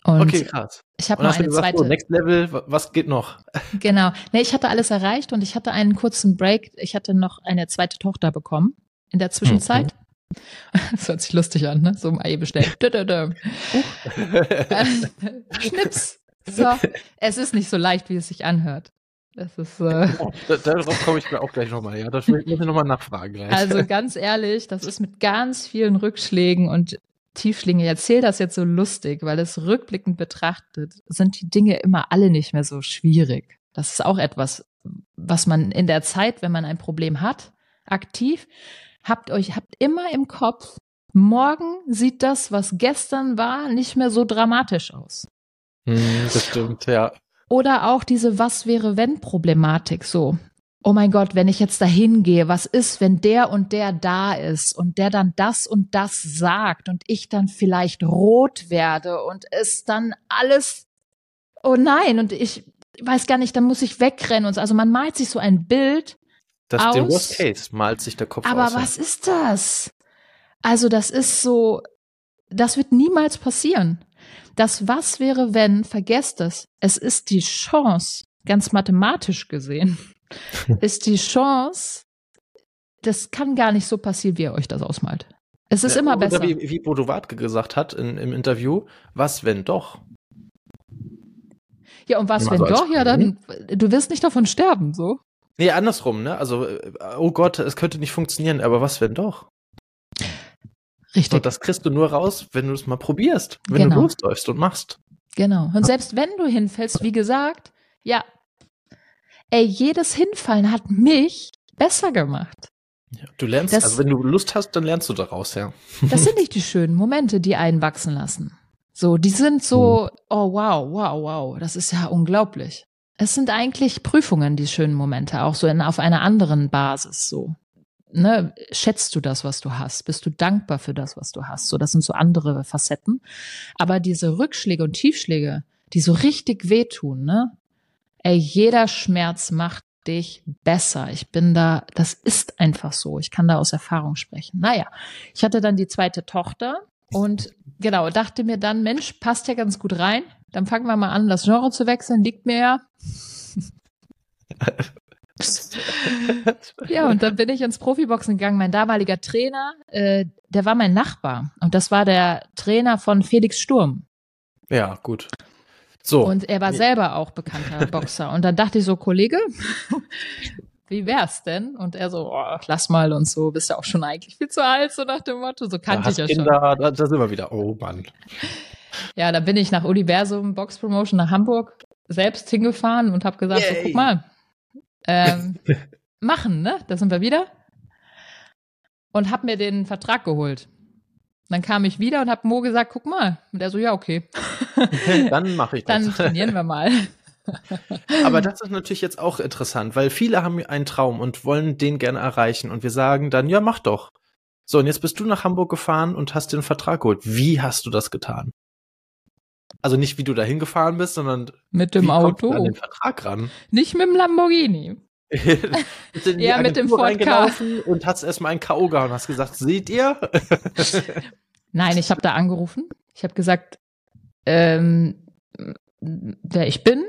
[SPEAKER 2] Und
[SPEAKER 1] okay, krass.
[SPEAKER 2] ich habe noch eine
[SPEAKER 1] gesagt,
[SPEAKER 2] zweite.
[SPEAKER 1] so, Next Level, wa- was geht noch?
[SPEAKER 2] Genau. Nee, ich hatte alles erreicht und ich hatte einen kurzen Break. Ich hatte noch eine zweite Tochter bekommen in der Zwischenzeit. Das hört sich lustig an, ne? So. Dö, dö, dö. Schnips. So. Es ist nicht so leicht, wie es sich anhört. Das ist, äh,
[SPEAKER 1] Da- Darauf komme ich auch gleich nochmal, ja. Das muss ich nochmal nachfragen gleich.
[SPEAKER 2] also ganz ehrlich, das ist mit ganz vielen Rückschlägen und Tiefschlinge, ich erzähle das jetzt so lustig, weil es rückblickend betrachtet, sind die Dinge immer alle nicht mehr so schwierig. Das ist auch etwas, was man in der Zeit, wenn man ein Problem hat, aktiv, habt euch, habt immer im Kopf, morgen sieht das, was gestern war, nicht mehr so dramatisch aus.
[SPEAKER 1] Hm, das stimmt, ja.
[SPEAKER 2] Oder auch diese Was wäre wenn Problematik so. Oh mein Gott, wenn ich jetzt dahin gehe, was ist, wenn der und der da ist und der dann das und das sagt und ich dann vielleicht rot werde und es dann alles, oh nein, und ich weiß gar nicht, dann muss ich wegrennen und so. Also man malt sich so ein Bild.
[SPEAKER 1] Das
[SPEAKER 2] aus,
[SPEAKER 1] den Worst Case malt sich der Kopf
[SPEAKER 2] aber
[SPEAKER 1] aus.
[SPEAKER 2] was ist das? Also das ist so, das wird niemals passieren. Das Was wäre wenn, vergesst es. Es ist die Chance, ganz mathematisch gesehen, ist die Chance, das kann gar nicht so passieren, wie ihr euch das ausmalt. Es ist
[SPEAKER 1] Ja,
[SPEAKER 2] immer besser.
[SPEAKER 1] Wie, wie Bodo Wartke gesagt hat in, im Interview, was wenn doch?
[SPEAKER 2] Ja, und was, wenn
[SPEAKER 1] so
[SPEAKER 2] doch? Ja, dann, du wirst nicht davon sterben, so.
[SPEAKER 1] Nee, andersrum, ne? Also, äh, oh Gott, es könnte nicht funktionieren, aber was wenn doch?
[SPEAKER 2] Richtig.
[SPEAKER 1] das kriegst du nur raus, wenn du es mal probierst, wenn
[SPEAKER 2] Genau.
[SPEAKER 1] du losläufst und machst.
[SPEAKER 2] Genau. Und selbst wenn du hinfällst, wie gesagt, ja, ey, jedes Hinfallen hat mich besser gemacht.
[SPEAKER 1] Ja, du lernst,
[SPEAKER 2] Das-
[SPEAKER 1] also wenn du Lust hast, dann lernst du daraus, ja.
[SPEAKER 2] Das sind nicht die schönen Momente, die einen wachsen lassen. So, die sind so, oh wow, wow, wow, das ist ja unglaublich. Es sind eigentlich Prüfungen, die schönen Momente, auch so in, auf einer anderen Basis, so. Ne, schätzt du das, was du hast? Bist du dankbar für das, was du hast? So, das sind so andere Facetten. Aber diese Rückschläge und Tiefschläge, die so richtig wehtun, ne? Ey, jeder Schmerz macht dich besser. Ich bin da, das ist einfach so. Ich kann da aus Erfahrung sprechen. Naja, ich hatte dann die zweite Tochter und genau, dachte mir dann, Mensch, passt ja ganz gut rein. Dann fangen wir mal an, das Genre zu wechseln, liegt mir ja. Ja, und dann bin ich ins Profiboxen gegangen. Mein damaliger Trainer, äh, der war mein Nachbar. Und das war der Trainer von Felix Sturm.
[SPEAKER 1] Ja, gut. So.
[SPEAKER 2] Und er war selber auch bekannter Boxer. Und dann dachte ich so, Kollege, wie wär's denn? Und er so, oh, lass mal und so, bist ja auch schon eigentlich viel zu alt, so nach dem Motto. So kannte ich ja schon.
[SPEAKER 1] Kinder, da, da sind wir wieder. Oh Mann.
[SPEAKER 2] Ja, da bin ich nach Universum Box Promotion nach Hamburg selbst hingefahren und habe gesagt, so, guck mal, ähm, machen, ne? Da sind wir wieder. Und hab mir den Vertrag geholt. Dann kam ich wieder und hab Mo gesagt, guck mal. Und er so, ja, okay.
[SPEAKER 1] Dann mache ich das.
[SPEAKER 2] Dann trainieren wir mal.
[SPEAKER 1] Aber das ist natürlich jetzt auch interessant, weil viele haben einen Traum und wollen den gerne erreichen. Und wir sagen dann, ja, mach doch. So, und jetzt bist du nach Hamburg gefahren und hast den Vertrag geholt. Wie hast du das getan? Also nicht, wie du dahin gefahren bist, sondern
[SPEAKER 2] Mit dem
[SPEAKER 1] du an
[SPEAKER 2] Auto.
[SPEAKER 1] den Vertrag ran.
[SPEAKER 2] Nicht mit dem Lamborghini.
[SPEAKER 1] Bist in die
[SPEAKER 2] Ja, mit dem
[SPEAKER 1] Agentur
[SPEAKER 2] Ford
[SPEAKER 1] reingelaufen und hast erstmal ein K.O. gehauen und hast gesagt, seht ihr?
[SPEAKER 2] Nein, ich habe da angerufen. Ich habe gesagt, ähm, wer ich bin,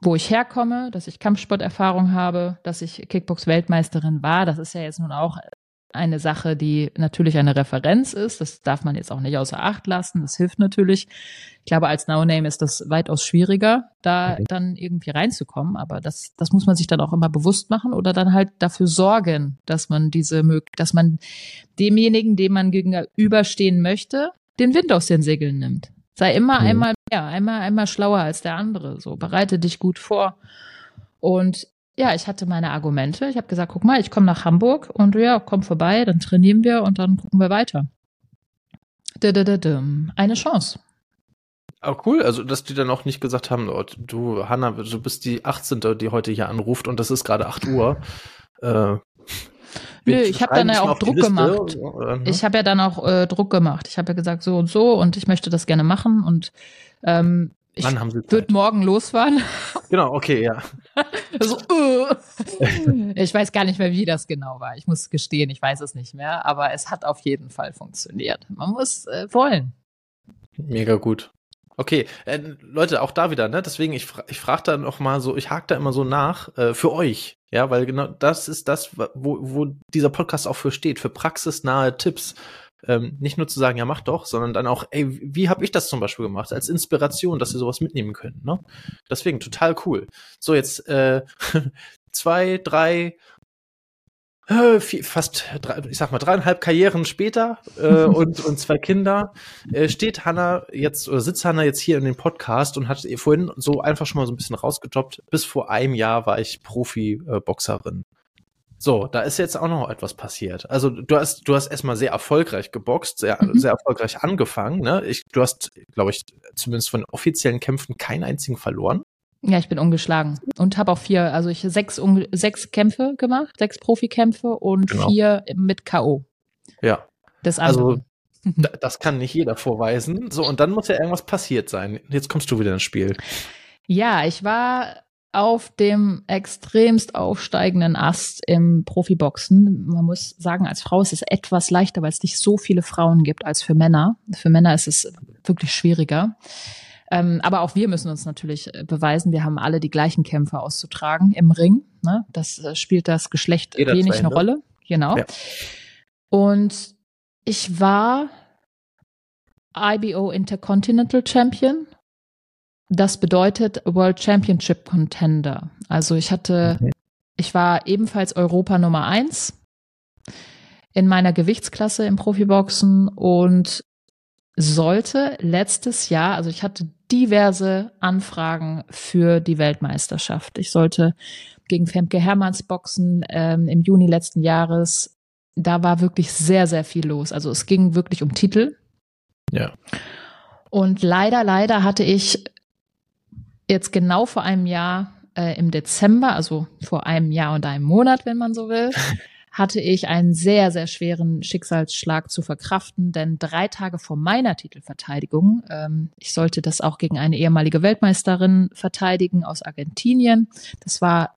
[SPEAKER 2] wo ich herkomme, dass ich Kampfsporterfahrung habe, dass ich Kickbox-Weltmeisterin war. Das ist ja jetzt nun auch eine Sache, die natürlich eine Referenz ist. Das darf man jetzt auch nicht außer Acht lassen. Das hilft natürlich. Ich glaube, als No-Name ist das weitaus schwieriger, da dann irgendwie reinzukommen. Aber das, das muss man sich dann auch immer bewusst machen oder dann halt dafür sorgen, dass man diese, dass man demjenigen, dem man gegenüberstehen möchte, den Wind aus den Segeln nimmt. Sei immer
[SPEAKER 1] Mhm.
[SPEAKER 2] einmal mehr, einmal, einmal schlauer als der andere. So, bereite dich gut vor. Und ja, ich hatte meine Argumente. Ich habe gesagt, guck mal, ich komme nach Hamburg und ja, komm vorbei, dann trainieren wir und dann gucken wir weiter. Eine Chance.
[SPEAKER 1] Aber cool, also dass die dann auch nicht gesagt haben, oh, du, Hanna, du bist die 18., die heute hier anruft und das ist gerade 8 Uhr. Äh,
[SPEAKER 2] Nö, ich hab
[SPEAKER 1] schreiben
[SPEAKER 2] dann ja auch Druck
[SPEAKER 1] Liste,
[SPEAKER 2] gemacht.
[SPEAKER 1] oder, ne?
[SPEAKER 2] Ich habe ja dann auch äh, Druck gemacht. Ich habe ja gesagt, so und so und ich möchte das gerne machen und ähm, ich
[SPEAKER 1] Wann haben sie Zeit?
[SPEAKER 2] würde morgen losfahren.
[SPEAKER 1] Genau, okay, ja.
[SPEAKER 2] so, äh. ich weiß gar nicht mehr, wie das genau war. Ich muss gestehen, ich weiß es nicht mehr, aber es hat auf jeden Fall funktioniert. Man muss äh, wollen.
[SPEAKER 1] Mega gut. Okay, äh, Leute, auch da wieder, ne? Deswegen, ich, fra ich frage dann auch mal so, ich hake da immer so nach äh, für euch. Ja, weil genau das ist das, wo, wo dieser Podcast auch für steht, für praxisnahe Tipps. Ähm, nicht nur zu sagen, ja, mach doch, sondern dann auch, ey, wie habe ich das zum Beispiel gemacht? Als Inspiration, dass ihr sowas mitnehmen könnt, ne? Deswegen total cool. So, jetzt äh, zwei, drei äh, fast, drei, ich sag mal, dreieinhalb Karrieren später äh, und, und zwei Kinder, äh, steht Hanna jetzt oder sitzt Hanna jetzt hier in dem Podcast und hat vorhin so einfach schon mal so ein bisschen rausgedroppt. Bis vor einem Jahr war ich Profi-Boxerin. So, da ist jetzt auch noch etwas passiert. Also du hast, du hast erstmal sehr erfolgreich geboxt, sehr, mhm. sehr erfolgreich angefangen. Ne? Ich, du hast, glaube ich, zumindest von offiziellen Kämpfen keinen einzigen verloren.
[SPEAKER 2] Ja, ich bin ungeschlagen und habe auch vier, also ich sechs, sechs Kämpfe gemacht, sechs Profikämpfe und genau. vier mit K.O.
[SPEAKER 1] Ja. Das also das kann nicht jeder vorweisen. So, und dann muss ja irgendwas passiert sein. Jetzt kommst du wieder ins Spiel.
[SPEAKER 2] Ja, ich war auf dem extremst aufsteigenden Ast im Profiboxen. Man muss sagen, als Frau ist es etwas leichter, weil es nicht so viele Frauen gibt als für Männer. Für Männer ist es wirklich schwieriger. Ähm, aber auch wir müssen uns natürlich äh, beweisen, wir haben alle die gleichen Kämpfe auszutragen im Ring. Ne? Das äh, spielt das Geschlecht Jeder wenig eine Rolle. Genau. Ja. Und ich war IBO Intercontinental Champion. Das bedeutet World Championship Contender. Also ich hatte, okay. ich war ebenfalls Europa Nummer eins in meiner Gewichtsklasse im Profiboxen und sollte letztes Jahr, also ich hatte diverse Anfragen für die Weltmeisterschaft. Ich sollte gegen Femke Hermanns boxen ähm, im Juni letzten Jahres. Da war wirklich sehr, sehr viel los. Also es ging wirklich um Titel.
[SPEAKER 1] Ja.
[SPEAKER 2] Und leider, leider hatte ich jetzt genau vor einem Jahr äh, im Dezember, also vor einem Jahr und einem Monat, wenn man so will, hatte ich einen sehr, sehr schweren Schicksalsschlag zu verkraften, denn drei Tage vor meiner Titelverteidigung, ähm, ich sollte das auch gegen eine ehemalige Weltmeisterin verteidigen aus Argentinien. Das war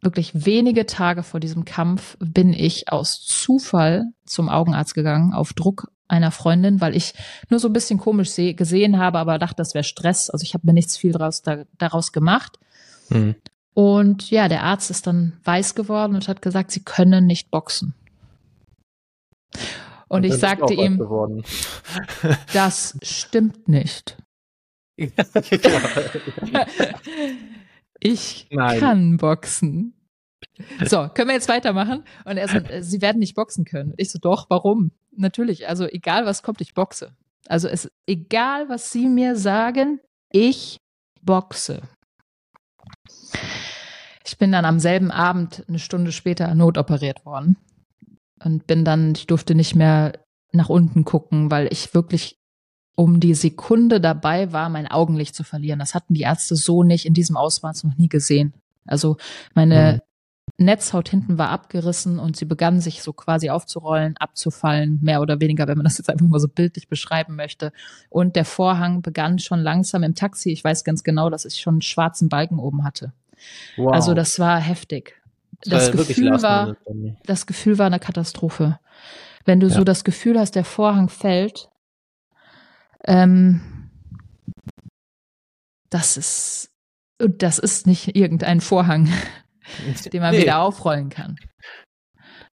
[SPEAKER 2] wirklich wenige Tage vor diesem Kampf bin ich aus Zufall zum Augenarzt gegangen, auf Druck einer Freundin, weil ich nur so ein bisschen komisch gesehen habe, aber dachte, das wäre Stress. Also ich habe mir nichts viel daraus, da, daraus gemacht. Mhm. Und ja, der Arzt ist dann weiß geworden und hat gesagt, sie können nicht boxen. Und, und ich sagte ihm, das stimmt nicht. ich Nein. kann boxen. So, können wir jetzt weitermachen? Und er so, äh, sie werden nicht boxen können. Ich so, doch, warum? Natürlich, also egal was kommt, ich boxe. Also es egal was sie mir sagen, ich boxe. Ich bin dann am selben Abend, eine Stunde später, notoperiert worden. Und bin dann, ich durfte nicht mehr nach unten gucken, weil ich wirklich um die Sekunde dabei war, mein Augenlicht zu verlieren. Das hatten die Ärzte so nicht in diesem Ausmaß noch nie gesehen. Also meine mhm. Netzhaut hinten war abgerissen und sie begann sich so quasi aufzurollen, abzufallen, mehr oder weniger, wenn man das jetzt einfach mal so bildlich beschreiben möchte. Und der Vorhang begann schon langsam im Taxi. Ich weiß ganz genau, dass ich schon einen schwarzen Balken oben hatte. Wow. Also das war heftig. Das, das Gefühl war, das Gefühl war eine Katastrophe. Wenn du ja. so das Gefühl hast, der Vorhang fällt, ähm, das ist, das ist nicht irgendein Vorhang, den man nee. wieder aufrollen kann.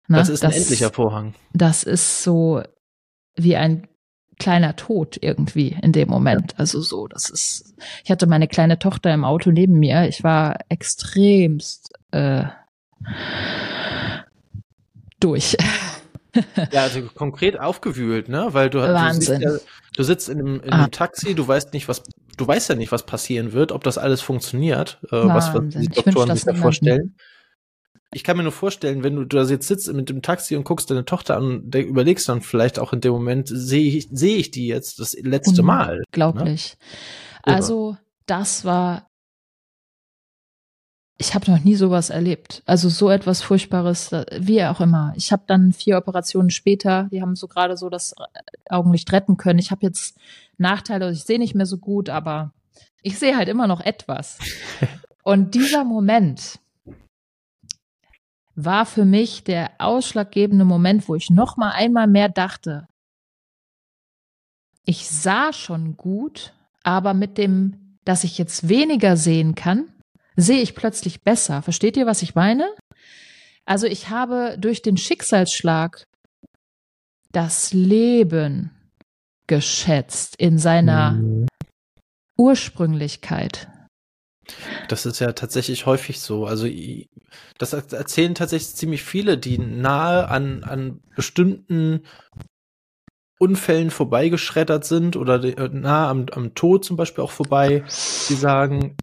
[SPEAKER 1] Na, das ist ein das, endlicher Vorhang.
[SPEAKER 2] Das ist so wie ein kleiner Tod irgendwie in dem Moment. Also so, das ist, ich hatte meine kleine Tochter im Auto neben mir. Ich war extremst äh, durch.
[SPEAKER 1] Ja, also konkret aufgewühlt, ne? Weil du,
[SPEAKER 2] Wahnsinn.
[SPEAKER 1] du, ja, du sitzt in einem, in einem ah. Taxi, du weißt nicht, was, du weißt ja nicht, was passieren wird, ob das alles funktioniert, äh, was, was die Doktoren sich da vorstellen ich kann mir nur vorstellen, wenn du da jetzt sitzt mit dem Taxi und guckst deine Tochter an, und überlegst dann vielleicht auch in dem Moment, sehe ich, sehe ich die jetzt das letzte Mal?
[SPEAKER 2] Unglaublich. Ne? Also, das war, ich habe noch nie sowas erlebt. Also so etwas Furchtbares, wie auch immer. Ich habe dann vier Operationen später, die haben so gerade so das Augenlicht retten können. Ich habe jetzt Nachteile, also ich sehe nicht mehr so gut, aber ich sehe halt immer noch etwas. Und dieser Moment, war für mich der ausschlaggebende Moment, wo ich noch mal einmal mehr dachte, ich sah schon gut, aber mit dem, dass ich jetzt weniger sehen kann, sehe ich plötzlich besser. Versteht ihr, was ich meine? Also ich habe durch den Schicksalsschlag das Leben geschätzt in seiner mhm. Ursprünglichkeit.
[SPEAKER 1] Das ist ja tatsächlich häufig so. Also das erzählen tatsächlich ziemlich viele, die nahe an, an bestimmten Unfällen vorbeigeschreddert sind oder äh, nah am, am Tod zum Beispiel auch vorbei, die sagen,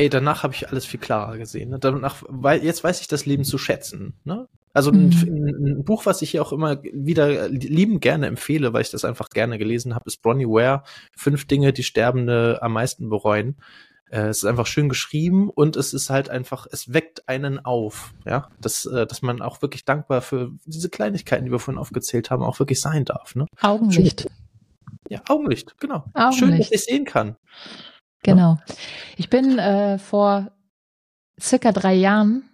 [SPEAKER 1] ey, danach habe ich alles viel klarer gesehen. Ne? Danach, weil jetzt weiß ich das Leben zu schätzen. Ne? Also mhm. ein, ein, Buch, was ich hier auch immer wieder lieben gerne empfehle, weil ich das einfach gerne gelesen habe, ist Bronnie Ware, Fünf Dinge, die Sterbende am meisten bereuen. Äh, es ist einfach schön geschrieben und es ist halt einfach, es weckt einen auf, ja, dass, äh, dass man auch wirklich dankbar für diese Kleinigkeiten, die wir vorhin aufgezählt haben, auch wirklich sein darf. Ne?
[SPEAKER 2] Augenlicht.
[SPEAKER 1] Schön. Ja, Augenlicht, genau.
[SPEAKER 2] Augenlicht.
[SPEAKER 1] Schön, dass ich sehen kann.
[SPEAKER 2] Genau. Ich bin äh, vor circa drei Jahren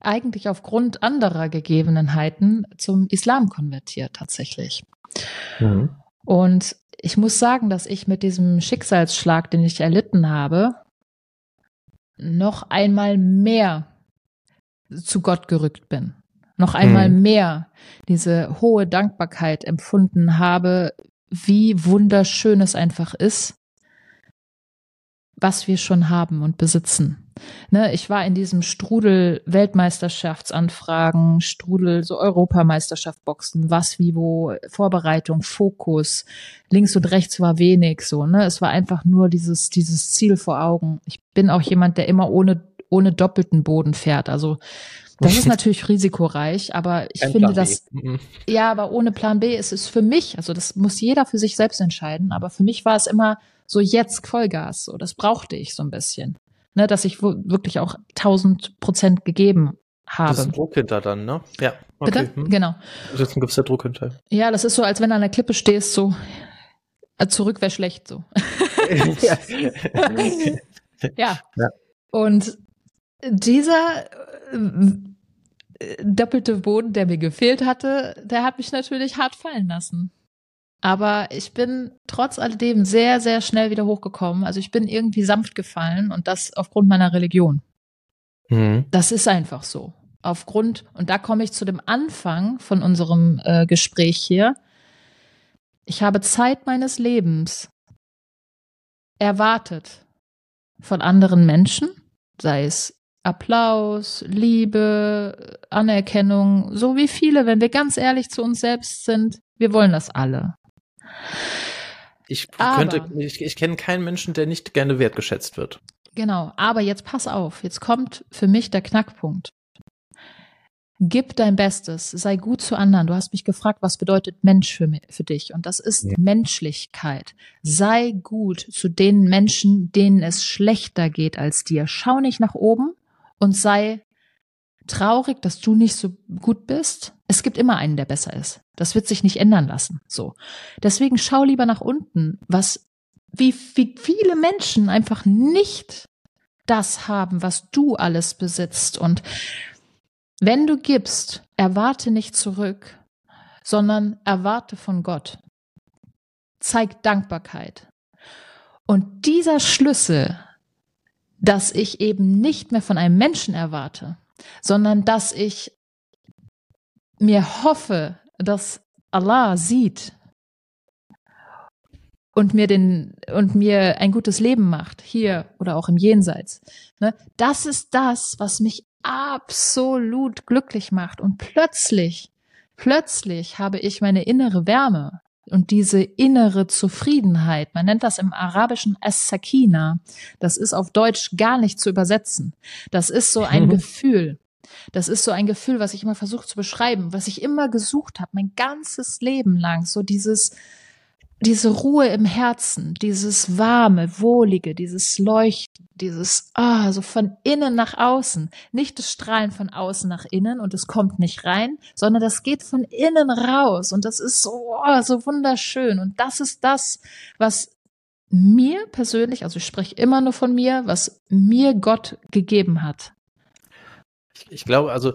[SPEAKER 2] eigentlich aufgrund anderer Gegebenheiten zum Islam konvertiert tatsächlich. Mhm. Und ich muss sagen, dass ich mit diesem Schicksalsschlag, den ich erlitten habe, noch einmal mehr zu Gott gerückt bin. Noch einmal mhm. mehr diese hohe Dankbarkeit empfunden habe, wie wunderschön es einfach ist, was wir schon haben und besitzen. Ne, ich war in diesem Strudel Weltmeisterschaftsanfragen, Strudel so Europameisterschaft Boxen, was wie wo, Vorbereitung, Fokus, links und rechts war wenig so, ne? Es war einfach nur dieses dieses Ziel vor Augen. Ich bin auch jemand, der immer ohne ohne doppelten Boden fährt, also das ist natürlich risikoreich, aber ich Kein finde das, mhm. ja, aber ohne Plan B ist es für mich, also das muss jeder für sich selbst entscheiden, aber für mich war es immer so jetzt Vollgas, so das brauchte ich so ein bisschen, ne, dass ich wirklich auch 1000 Prozent gegeben habe. Das ist
[SPEAKER 1] ein Druck hinter dann, ne?
[SPEAKER 2] Ja. Okay. Bitte? Hm. Genau.
[SPEAKER 1] Jetzt gibt es der Druck hinter.
[SPEAKER 2] Ja, das ist so, als wenn du an der Klippe stehst, so äh, zurück wäre schlecht, so. ja. ja. ja. Und dieser äh, doppelte Boden, der mir gefehlt hatte, der hat mich natürlich hart fallen lassen. Aber ich bin trotz alledem sehr, sehr schnell wieder hochgekommen. Also ich bin irgendwie sanft gefallen und das aufgrund meiner Religion. Mhm. Das ist einfach so. Aufgrund, und da komme ich zu dem Anfang von unserem äh, Gespräch hier. Ich habe Zeit meines Lebens erwartet von anderen Menschen, sei es Applaus, Liebe, Anerkennung, so wie viele, wenn wir ganz ehrlich zu uns selbst sind, wir wollen das alle.
[SPEAKER 1] Ich könnte, ich, ich kenne keinen Menschen, der nicht gerne wertgeschätzt wird.
[SPEAKER 2] Genau, aber jetzt pass auf, jetzt kommt für mich der Knackpunkt. Gib dein Bestes, sei gut zu anderen. Du hast mich gefragt, was bedeutet Mensch für, mich, für dich? Und das ist ja. Menschlichkeit. Sei gut zu den Menschen, denen es schlechter geht als dir. Schau nicht nach oben und sei traurig, dass du nicht so gut bist. Es gibt immer einen, der besser ist. Das wird sich nicht ändern lassen. So. Deswegen schau lieber nach unten, was, wie, wie viele Menschen einfach nicht das haben, was du alles besitzt. Und wenn du gibst, erwarte nicht zurück, sondern erwarte von Gott. Zeig Dankbarkeit. Und dieser Schlüssel, dass ich eben nicht mehr von einem Menschen erwarte, sondern dass ich mir hoffe, dass Allah sieht und mir den und mir ein gutes Leben macht, hier oder auch im Jenseits. Ne? Das ist das, was mich absolut glücklich macht. Und plötzlich, plötzlich habe ich meine innere Wärme und diese innere Zufriedenheit. Man nennt das im Arabischen As-Sakina. Das ist auf Deutsch gar nicht zu übersetzen. Das ist so ein Gefühl. Das ist so ein Gefühl, was ich immer versuche zu beschreiben, was ich immer gesucht habe, mein ganzes Leben lang. So dieses, diese Ruhe im Herzen, dieses warme, wohlige, dieses Leuchten, dieses, ah, so von innen nach außen. Nicht das Strahlen von außen nach innen und es kommt nicht rein, sondern das geht von innen raus und das ist so, oh, so wunderschön. Und das ist das, was mir persönlich, also ich spreche immer nur von mir, was mir Gott gegeben hat.
[SPEAKER 1] Ich, ich glaube, also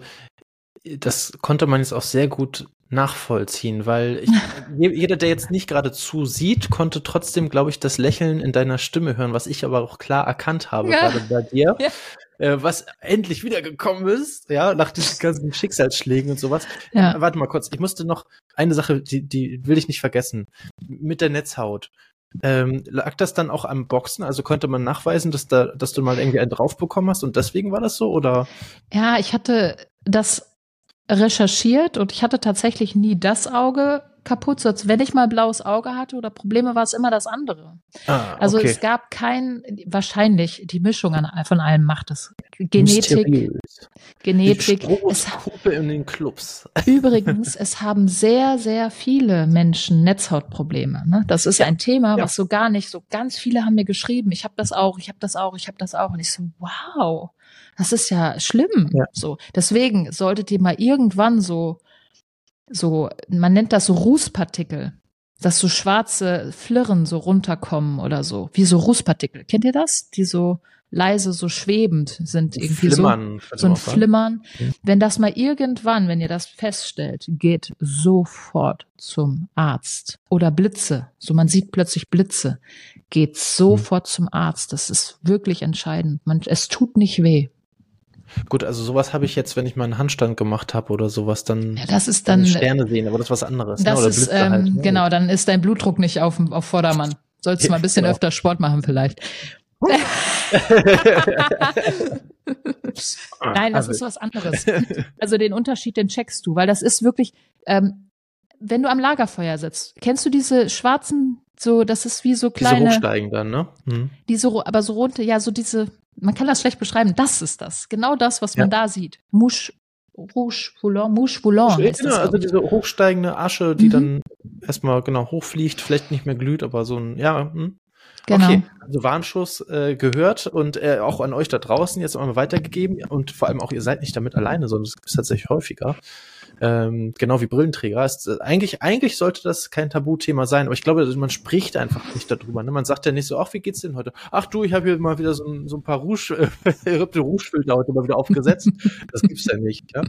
[SPEAKER 1] das konnte man jetzt auch sehr gut nachvollziehen, weil ich, jeder, der jetzt nicht gerade zusieht, konnte trotzdem, glaube ich, das Lächeln in deiner Stimme hören, was ich aber auch klar erkannt habe, ja. gerade bei dir. Ja. Äh, was endlich wiedergekommen ist, ja, nach diesen ganzen Schicksalsschlägen und sowas. Ja. Warte mal kurz, ich musste noch eine Sache, die, die will ich nicht vergessen. Mit der Netzhaut. Ähm, lag das dann auch am Boxen? Also konnte man nachweisen, dass da, dass du mal irgendwie einen drauf bekommen hast und deswegen war das so? Oder?
[SPEAKER 2] Ja, ich hatte das recherchiert und ich hatte tatsächlich nie das Auge als wenn ich mal blaues Auge hatte oder Probleme, war es immer das andere. Ah, okay. Also es gab kein, wahrscheinlich die Mischung an, von allem macht es. Genetik, Mysteriös. Genetik.
[SPEAKER 1] Es, in den Clubs.
[SPEAKER 2] Übrigens, es haben sehr, sehr viele Menschen Netzhautprobleme. Ne? Das ist ja, ein Thema, ja. was so gar nicht, so ganz viele haben mir geschrieben, ich habe das auch, ich habe das auch, ich habe das auch. Und ich so, wow, das ist ja schlimm. Ja. So, deswegen solltet ihr mal irgendwann so so, man nennt das so Rußpartikel, dass so schwarze Flirren so runterkommen oder so, wie so Rußpartikel. Kennt ihr das? Die so leise, so schwebend sind irgendwie Flimmern, so, so ein Flimmern. Mhm. Wenn das mal irgendwann, wenn ihr das feststellt, geht sofort zum Arzt. Oder Blitze, so man sieht plötzlich Blitze, geht sofort mhm. zum Arzt. Das ist wirklich entscheidend. Man, es tut nicht weh.
[SPEAKER 1] Gut, also sowas habe ich jetzt, wenn ich mal einen Handstand gemacht habe oder sowas, dann
[SPEAKER 2] ja, das ist dann
[SPEAKER 1] Sterne sehen, aber das ist was anderes.
[SPEAKER 2] Ne? Das ne? ist ähm, halt, ne? genau, dann ist dein Blutdruck nicht auf, auf Vordermann. Sollst du mal ein bisschen genau. öfter Sport machen vielleicht. Nein, das also. ist was anderes. Also den Unterschied, den checkst du, weil das ist wirklich, ähm, wenn du am Lagerfeuer sitzt, kennst du diese schwarzen, so, das ist wie so kleine. Diese
[SPEAKER 1] hochsteigen dann, ne? Hm.
[SPEAKER 2] Diese, aber so runter, ja, so diese, man kann das schlecht beschreiben. Das ist das. Genau das, was ja. man da sieht. Mouche, Rouge Volant, Mouche Volant.
[SPEAKER 1] Ja, genau, also diese hochsteigende Asche, die mhm. dann erstmal genau hochfliegt, vielleicht nicht mehr glüht, aber so ein, ja, hm. Genau. Okay, also Warnschuss äh, gehört und äh, auch an euch da draußen jetzt einmal weitergegeben und vor allem auch ihr seid nicht damit alleine, sondern es ist tatsächlich häufiger ähm, genau wie Brillenträger. Ist, äh, eigentlich, eigentlich sollte das kein Tabuthema sein, aber ich glaube, man spricht einfach nicht darüber. Ne? Man sagt ja nicht so, ach, wie geht's denn heute? Ach du, ich habe hier mal wieder so ein, so ein paar Rouge, äh, Rouge-Filter heute mal wieder aufgesetzt. das gibt's ja nicht. Ja?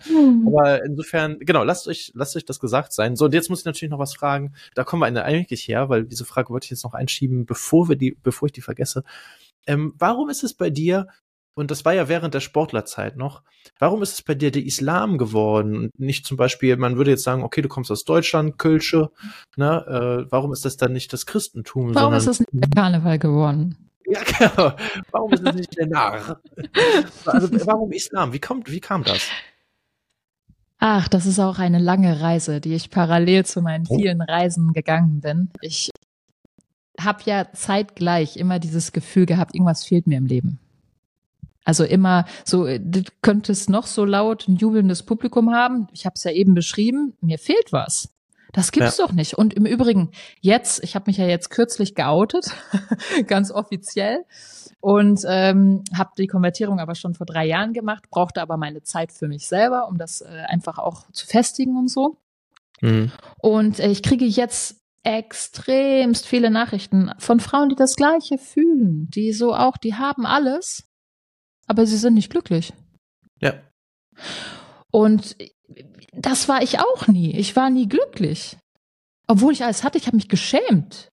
[SPEAKER 1] Aber insofern, genau, lasst euch, lasst euch das gesagt sein. So, und jetzt muss ich natürlich noch was fragen. Da kommen wir eigentlich her, weil diese Frage wollte ich jetzt noch einschieben, bevor wir die, bevor ich die vergesse. Ähm, warum ist es bei dir und das war ja während der Sportlerzeit noch. Warum ist es bei dir der Islam geworden und nicht zum Beispiel, man würde jetzt sagen, okay, du kommst aus Deutschland, Kölsche, ne? Äh, warum ist das dann nicht das Christentum?
[SPEAKER 2] Warum ist es nicht der Karneval geworden?
[SPEAKER 1] Ja, genau. Warum ist es nicht der Narr? also, warum Islam? Wie kommt, wie kam das?
[SPEAKER 2] Ach, das ist auch eine lange Reise, die ich parallel zu meinen oh. vielen Reisen gegangen bin. Ich habe ja zeitgleich immer dieses Gefühl gehabt, irgendwas fehlt mir im Leben. Also immer so, äh, du könntest noch so laut ein jubelndes Publikum haben. Ich habe es ja eben beschrieben, mir fehlt was. Das gibt's ja. doch nicht. Und im Übrigen, jetzt, ich habe mich ja jetzt kürzlich geoutet, ganz offiziell, und ähm, habe die Konvertierung aber schon vor drei Jahren gemacht, brauchte aber meine Zeit für mich selber, um das äh, einfach auch zu festigen und so. Mhm. Und äh, ich kriege jetzt extremst viele Nachrichten von Frauen, die das Gleiche fühlen, die so auch, die haben alles, aber sie sind nicht glücklich.
[SPEAKER 1] Ja.
[SPEAKER 2] Und das war ich auch nie. Ich war nie glücklich. Obwohl ich alles hatte, ich habe mich geschämt.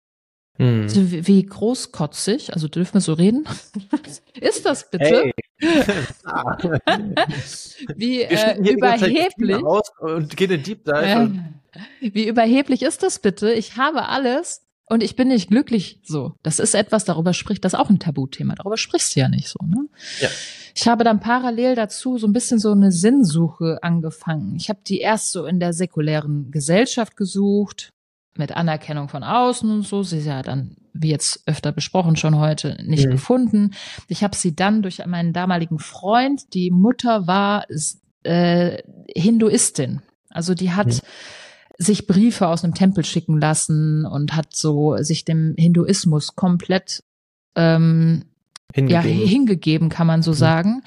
[SPEAKER 2] Hm. Also wie großkotzig, also dürfen wir so reden? ist das bitte? Hey. wie äh, überheblich.
[SPEAKER 1] Und gehen in Deep Dive.
[SPEAKER 2] Äh, wie überheblich ist das bitte? Ich habe alles und ich bin nicht glücklich so. Das ist etwas, darüber spricht, das ist auch ein Tabuthema. Darüber sprichst du ja nicht so, ne? Ja. Ich habe dann parallel dazu so ein bisschen so eine Sinnsuche angefangen. Ich habe die erst so in der säkulären Gesellschaft gesucht, mit Anerkennung von außen und so. Sie ist ja dann, wie jetzt öfter besprochen, schon heute nicht mhm. gefunden. Ich habe sie dann durch meinen damaligen Freund, die Mutter war äh, Hinduistin. Also die hat mhm sich Briefe aus einem Tempel schicken lassen und hat so sich dem Hinduismus komplett ähm, hingegeben. Ja, hingegeben, kann man so mhm. sagen.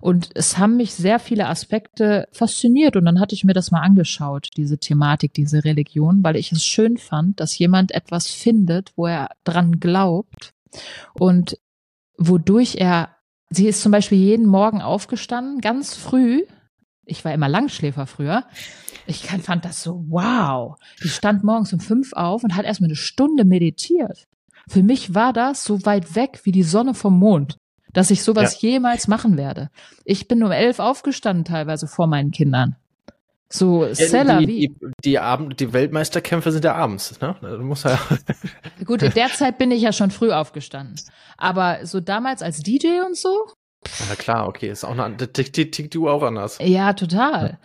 [SPEAKER 2] Und es haben mich sehr viele Aspekte fasziniert und dann hatte ich mir das mal angeschaut, diese Thematik, diese Religion, weil ich es schön fand, dass jemand etwas findet, wo er dran glaubt und wodurch er, sie ist zum Beispiel jeden Morgen aufgestanden, ganz früh, ich war immer Langschläfer früher, ich fand das so, wow. Die stand morgens um fünf auf und hat erstmal eine Stunde meditiert. Für mich war das so weit weg wie die Sonne vom Mond, dass ich sowas ja. jemals machen werde. Ich bin um elf aufgestanden teilweise vor meinen Kindern. So
[SPEAKER 1] Ja,
[SPEAKER 2] Seller
[SPEAKER 1] die,
[SPEAKER 2] wie.
[SPEAKER 1] die, die, Abend, die Weltmeisterkämpfe sind ja abends, ne? Du musst ja.
[SPEAKER 2] Gut, in der Zeit bin ich ja schon früh aufgestanden. Aber so damals als DJ und so,
[SPEAKER 1] Na klar, okay, ist auch eine die, tickt die Uhr auch anders.
[SPEAKER 2] ja, total.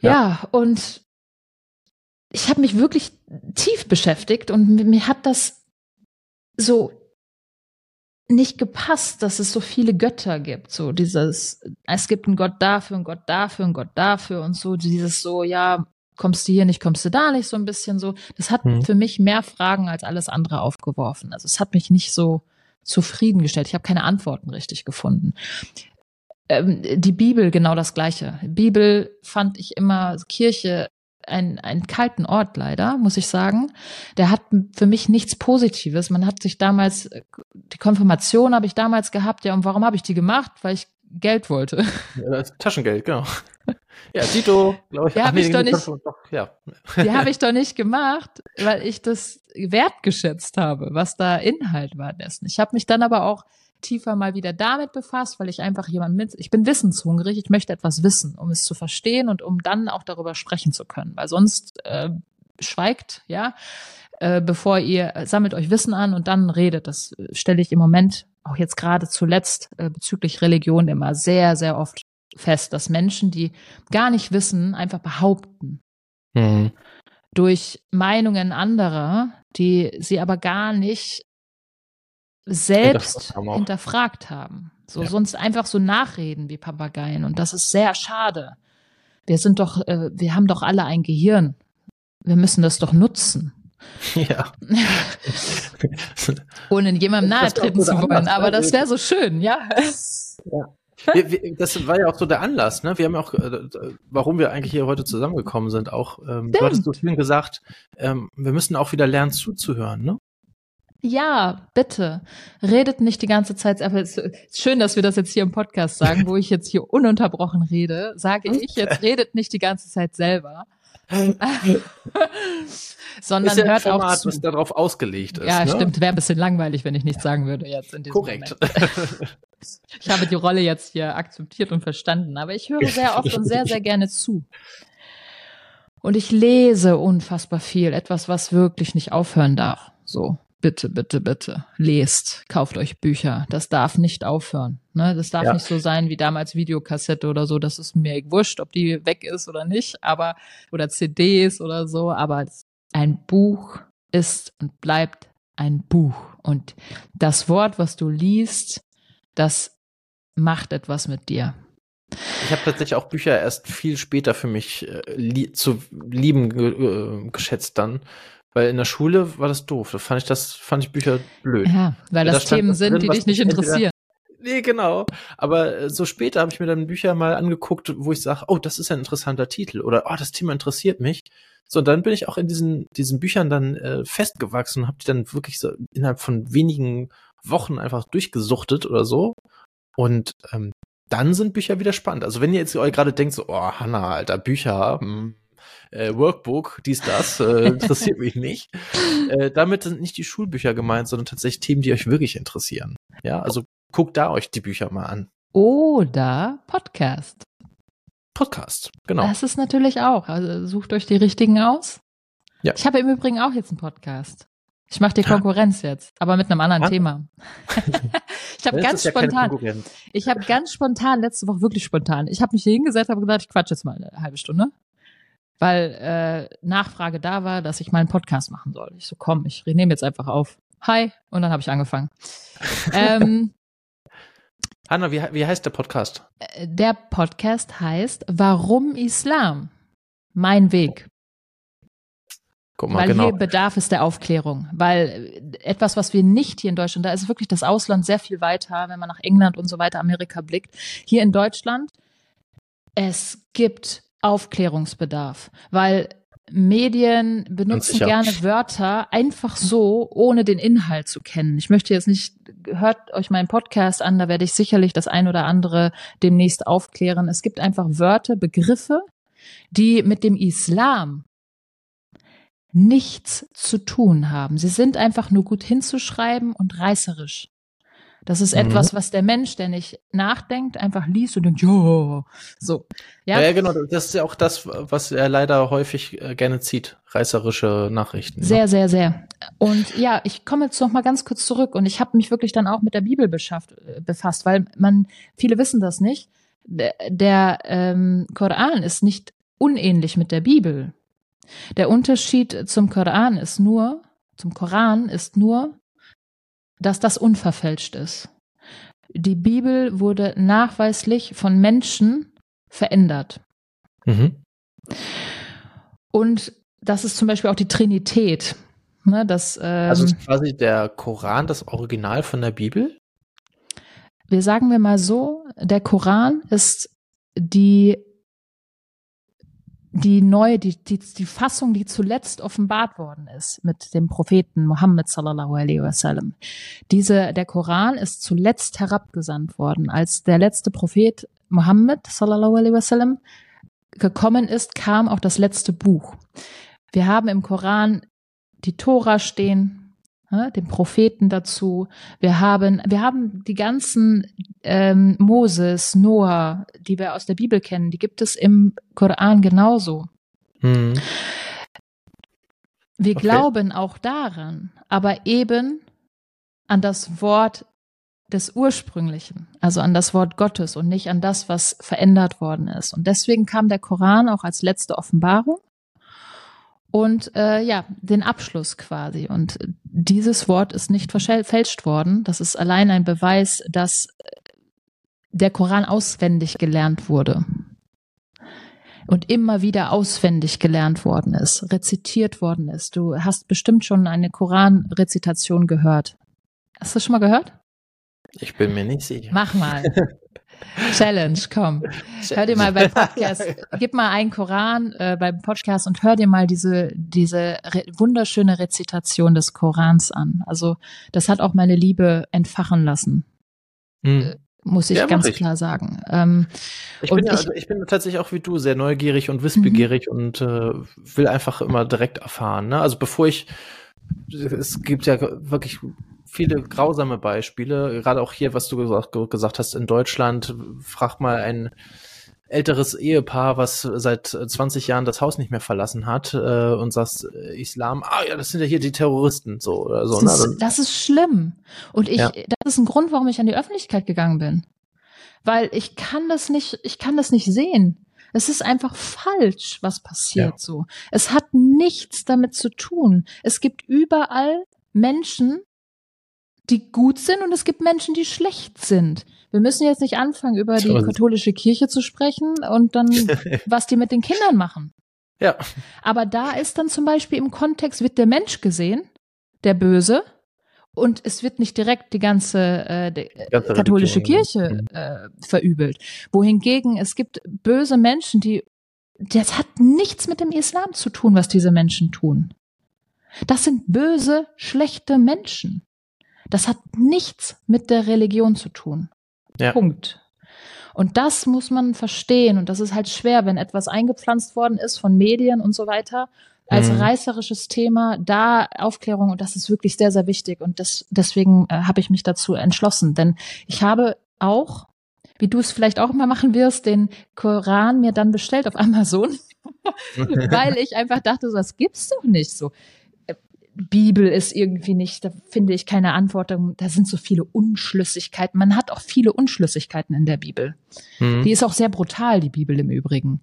[SPEAKER 1] Ja.
[SPEAKER 2] Ja, und ich habe mich wirklich tief beschäftigt und mir, mir hat das so nicht gepasst, dass es so viele Götter gibt. So dieses, es gibt einen Gott dafür, einen Gott dafür, einen Gott dafür und so dieses so, ja, kommst du hier nicht, kommst du da nicht, so ein bisschen so. Das hat
[SPEAKER 1] Hm.
[SPEAKER 2] für mich mehr Fragen als alles andere aufgeworfen. Also es hat mich nicht so zufriedengestellt. Ich habe keine Antworten richtig gefunden. Ähm, die Bibel genau das Gleiche. Bibel fand ich immer Kirche ein, einen kalten Ort leider, muss ich sagen. Der hat für mich nichts Positives. Man hat sich damals, die Konfirmation habe ich damals gehabt, ja, und warum habe ich die gemacht? Weil ich Geld wollte.
[SPEAKER 1] Ja, Taschengeld, genau. Ja, Tito, glaube ich.
[SPEAKER 2] Ja,
[SPEAKER 1] Ach
[SPEAKER 2] hab ich doch
[SPEAKER 1] die-
[SPEAKER 2] nicht.
[SPEAKER 1] Doch, ja.
[SPEAKER 2] Die habe ich doch nicht gemacht, weil ich das wertgeschätzt habe, was da Inhalt war dessen. Ich habe mich dann aber auch tiefer mal wieder damit befasst, weil ich einfach jemand mit, ich bin wissenshungrig, ich möchte etwas wissen, um es zu verstehen und um dann auch darüber sprechen zu können, weil sonst äh, schweigt, ja, äh, bevor ihr sammelt euch Wissen an und dann redet. Das äh, stelle ich im Moment auch jetzt gerade zuletzt äh, bezüglich Religion immer sehr, sehr oft fest, dass Menschen, die gar nicht wissen, einfach behaupten
[SPEAKER 1] Hm.
[SPEAKER 2] durch Meinungen anderer, die sie aber gar nicht selbst
[SPEAKER 1] Hinterfragt haben
[SPEAKER 2] hinterfragt haben. So
[SPEAKER 1] Ja.
[SPEAKER 2] sonst einfach so nachreden wie Papageien und das ist sehr schade. Wir sind doch, äh, wir haben doch alle ein Gehirn. Wir müssen das doch nutzen,
[SPEAKER 1] Ja.
[SPEAKER 2] ohne jemandem nahe treten zu wollen.
[SPEAKER 1] Anlass,
[SPEAKER 2] Aber das wäre so schön, ja.
[SPEAKER 1] wir, wir, das war ja auch so der Anlass, ne? Wir haben ja auch, äh, warum wir eigentlich hier heute zusammengekommen sind, auch, ähm, du hattest so schön gesagt, ähm, wir müssen auch wieder lernen zuzuhören, ne?
[SPEAKER 2] Ja, bitte. Redet nicht die ganze Zeit. Aber es ist schön, dass wir das jetzt hier im Podcast sagen, wo ich jetzt hier ununterbrochen rede. Sage ich jetzt, redet nicht die ganze Zeit selber. Sondern
[SPEAKER 1] ja
[SPEAKER 2] hört
[SPEAKER 1] Format,
[SPEAKER 2] auch zu.
[SPEAKER 1] was darauf ausgelegt ist.
[SPEAKER 2] Ja,
[SPEAKER 1] ne?
[SPEAKER 2] stimmt. Wäre ein bisschen langweilig, wenn ich nichts sagen würde jetzt in diesem
[SPEAKER 1] Korrekt.
[SPEAKER 2] Ich habe die Rolle jetzt hier akzeptiert und verstanden, aber ich höre sehr oft und sehr, sehr gerne zu. Und ich lese unfassbar viel. Etwas, was wirklich nicht aufhören darf. So, bitte, bitte, bitte. Lest, kauft euch Bücher. Das darf nicht aufhören. Ne? Das darf
[SPEAKER 1] Ja.
[SPEAKER 2] nicht so sein wie damals Videokassette oder so. Das ist mir wurscht, ob die weg ist oder nicht, aber, oder CDs oder so. Aber ein Buch ist und bleibt ein Buch. Und das Wort, was du liest, das macht etwas mit dir.
[SPEAKER 1] Ich habe tatsächlich auch Bücher erst viel später für mich äh, lie zu lieben ge äh, geschätzt dann, weil in der Schule war das doof. Da fand ich das fand ich Bücher blöd.
[SPEAKER 2] Ja, weil
[SPEAKER 1] da
[SPEAKER 2] das
[SPEAKER 1] stand
[SPEAKER 2] Themen sind,
[SPEAKER 1] drin,
[SPEAKER 2] die
[SPEAKER 1] was
[SPEAKER 2] dich nicht interessieren.
[SPEAKER 1] Nee, genau. Aber äh, so später habe ich mir dann Bücher mal angeguckt, wo ich sage, oh, das ist ein interessanter Titel oder oh, das Thema interessiert mich. So, und dann bin ich auch in diesen, diesen Büchern dann äh, festgewachsen und habe die dann wirklich so innerhalb von wenigen Wochen einfach durchgesuchtet oder so. Und ähm, dann sind Bücher wieder spannend. Also wenn ihr jetzt euch gerade denkt, so, oh, Hanna, alter, Bücher, hm, äh, Workbook, dies, das, äh, interessiert mich nicht. Äh, damit sind nicht die Schulbücher gemeint, sondern tatsächlich Themen, die euch wirklich interessieren. Ja, also guckt da euch die Bücher mal an.
[SPEAKER 2] Oder Podcast.
[SPEAKER 1] Podcast, genau.
[SPEAKER 2] Das ist natürlich auch. Also sucht euch die richtigen aus.
[SPEAKER 1] Ja.
[SPEAKER 2] Ich habe im Übrigen auch jetzt einen Podcast. Ich mache dir. Konkurrenz jetzt, aber mit einem anderen
[SPEAKER 1] Ah.
[SPEAKER 2] Thema. ich habe ganz
[SPEAKER 1] ja
[SPEAKER 2] spontan, ich habe ganz spontan letzte Woche wirklich spontan. Ich habe mich hier hingesetzt, habe gesagt, ich quatsch jetzt mal eine halbe Stunde, weil äh, Nachfrage da war, dass ich mal einen Podcast machen soll. Ich so, komm, ich nehme jetzt einfach auf. Hi und dann habe ich angefangen. ähm,
[SPEAKER 1] Hanna, wie, wie heißt der Podcast?
[SPEAKER 2] Äh, Der Podcast heißt Warum Islam? Mein Weg.
[SPEAKER 1] Guck mal,
[SPEAKER 2] Weil
[SPEAKER 1] genau.
[SPEAKER 2] hier bedarf es der Aufklärung. Weil äh, etwas, was wir nicht hier in Deutschland, da ist wirklich das Ausland sehr viel weiter, wenn man nach England und so weiter, Amerika blickt. Hier in Deutschland, es gibt Aufklärungsbedarf, weil Medien benutzen gerne Wörter einfach so, ohne den Inhalt zu kennen. Ich möchte jetzt nicht, hört euch meinen Podcast an, da werde ich sicherlich das ein oder andere demnächst aufklären. Es gibt einfach Wörter, Begriffe, die mit dem Islam nichts zu tun haben. Sie sind einfach nur gut hinzuschreiben und reißerisch. Das ist mhm. etwas, was der Mensch, der nicht nachdenkt, einfach liest und denkt, ja, so.
[SPEAKER 1] Ja? ja, genau. Das ist ja auch das, was er leider häufig äh, gerne zieht. Reißerische Nachrichten.
[SPEAKER 2] Ne? Sehr, sehr, sehr. Und ja, ich komme jetzt noch mal ganz kurz zurück und ich habe mich wirklich dann auch mit der Bibel beschafft, äh, befasst, weil man, viele wissen das nicht. Der, der ähm, Koran ist nicht unähnlich mit der Bibel. Der Unterschied zum Koran ist nur, zum Koran ist nur, dass das unverfälscht ist. Die Bibel wurde nachweislich von Menschen verändert. Mhm. Und das ist zum Beispiel auch die Trinität. Ne, das, ähm,
[SPEAKER 1] also ist quasi der Koran das Original von der Bibel?
[SPEAKER 2] Wir sagen wir mal so, der Koran ist die die neue, die, die, die Fassung, die zuletzt offenbart worden ist mit dem Propheten Muhammad sallallahu alaihi wasallam. Diese, der Koran ist zuletzt herabgesandt worden. Als der letzte Prophet Muhammad sallallahu alaihi wasallam gekommen ist, kam auch das letzte Buch. Wir haben im Koran die Tora stehen, ne, den Propheten dazu. Wir haben, wir haben die ganzen ähm, Moses, Noah, die wir aus der Bibel kennen, die gibt es im Koran genauso. Hm. Wir okay. glauben auch daran, aber eben an das Wort des Ursprünglichen, also an das Wort Gottes und nicht an das, was verändert worden ist. Und deswegen kam der Koran auch als letzte Offenbarung und äh, ja, den Abschluss quasi. Und dieses Wort ist nicht verfälscht worden. Das ist allein ein Beweis, dass der Koran auswendig gelernt wurde und immer wieder auswendig gelernt worden ist, rezitiert worden ist. Du hast bestimmt schon eine Koranrezitation gehört. Hast du das schon mal gehört?
[SPEAKER 1] Ich bin mir nicht sicher.
[SPEAKER 2] Mach mal. Challenge, komm. Hör dir mal beim Podcast, gib mal einen Koran äh, beim Podcast und hör dir mal diese, diese re wunderschöne Rezitation des Korans an. Also, das hat auch meine Liebe entfachen lassen. Hm. Äh, muss ich ja, ganz ich. klar sagen. Ähm,
[SPEAKER 1] ich, bin ja, ich, also ich bin tatsächlich auch wie du sehr neugierig und wissbegierig mhm. und äh, will einfach immer direkt erfahren. Ne? Also bevor ich, es gibt ja wirklich viele grausame Beispiele, gerade auch hier, was du gesagt, gesagt hast, in Deutschland, frag mal ein älteres Ehepaar, was seit 20 Jahren das Haus nicht mehr verlassen hat äh, und sagst, äh, Islam, ah ja, das sind ja hier die Terroristen, so oder so.
[SPEAKER 2] Das, ne? ist, das ist schlimm. Und ich, ja. das ist ein Grund, warum ich an die Öffentlichkeit gegangen bin. Weil ich kann das nicht, ich kann das nicht sehen. Es ist einfach falsch, was passiert ja. so. Es hat nichts damit zu tun. Es gibt überall Menschen, die gut sind und es gibt Menschen, die schlecht sind. Wir müssen jetzt nicht anfangen, über die katholische Kirche zu sprechen und dann, was die mit den Kindern machen.
[SPEAKER 1] Ja.
[SPEAKER 2] Aber da ist dann zum Beispiel im Kontext, wird der Mensch gesehen, der Böse, und es wird nicht direkt die ganze, äh, die ganze katholische Kirche mhm. äh, verübelt. Wohingegen es gibt böse Menschen, die, das hat nichts mit dem Islam zu tun, was diese Menschen tun. Das sind böse, schlechte Menschen. Das hat nichts mit der Religion zu tun. Ja. Punkt. Und das muss man verstehen. Und das ist halt schwer, wenn etwas eingepflanzt worden ist von Medien und so weiter, als mhm. reißerisches Thema, da Aufklärung, und das ist wirklich sehr, sehr wichtig. Und das, deswegen äh, habe ich mich dazu entschlossen. Denn ich habe auch, wie du es vielleicht auch mal machen wirst, den Koran mir dann bestellt auf Amazon, weil ich einfach dachte, so, das gibt's doch nicht so. Bibel ist irgendwie nicht, da finde ich keine Antwort. Da sind so viele Unschlüssigkeiten. Man hat auch viele Unschlüssigkeiten in der Bibel. Mhm. Die ist auch sehr brutal, die Bibel im Übrigen,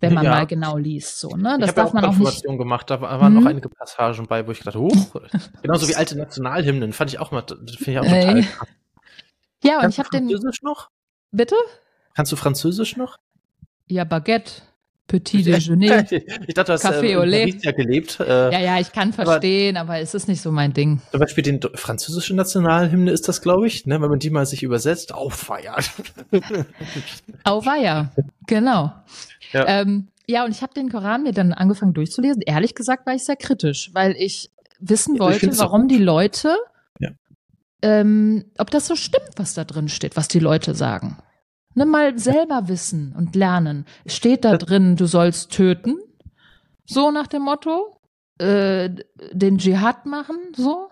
[SPEAKER 2] wenn man ja. mal genau liest. So, ne?
[SPEAKER 1] Das ich darf ja auch man auch nicht. gemacht. Da waren mhm. noch einige Passagen bei, wo ich dachte, oh, genauso wie alte Nationalhymnen fand ich auch mal, finde ich auch total
[SPEAKER 2] äh. krass. Ja, und Kannst ich habe den.
[SPEAKER 1] Französisch noch?
[SPEAKER 2] Bitte?
[SPEAKER 1] Kannst du Französisch noch?
[SPEAKER 2] Ja, Baguette. Petit Déjeuner.
[SPEAKER 1] ich dachte, du hast Café äh, in Paris ja gelebt. Äh,
[SPEAKER 2] ja, ja, ich kann verstehen, aber, aber es ist nicht so mein Ding.
[SPEAKER 1] Zum Beispiel den französischen Nationalhymne ist das, glaube ich, ne, wenn man die mal sich übersetzt, auffeiert.
[SPEAKER 2] Auweia, genau. Ja. Ähm, ja, und ich habe den Koran mir dann angefangen durchzulesen. Ehrlich gesagt war ich sehr kritisch, weil ich wissen wollte, ich warum die Leute, ja. ähm, ob das so stimmt, was da drin steht, was die Leute sagen. Ne, mal selber wissen und lernen. Steht da drin, du sollst töten? So nach dem Motto? Äh, den Dschihad machen? So?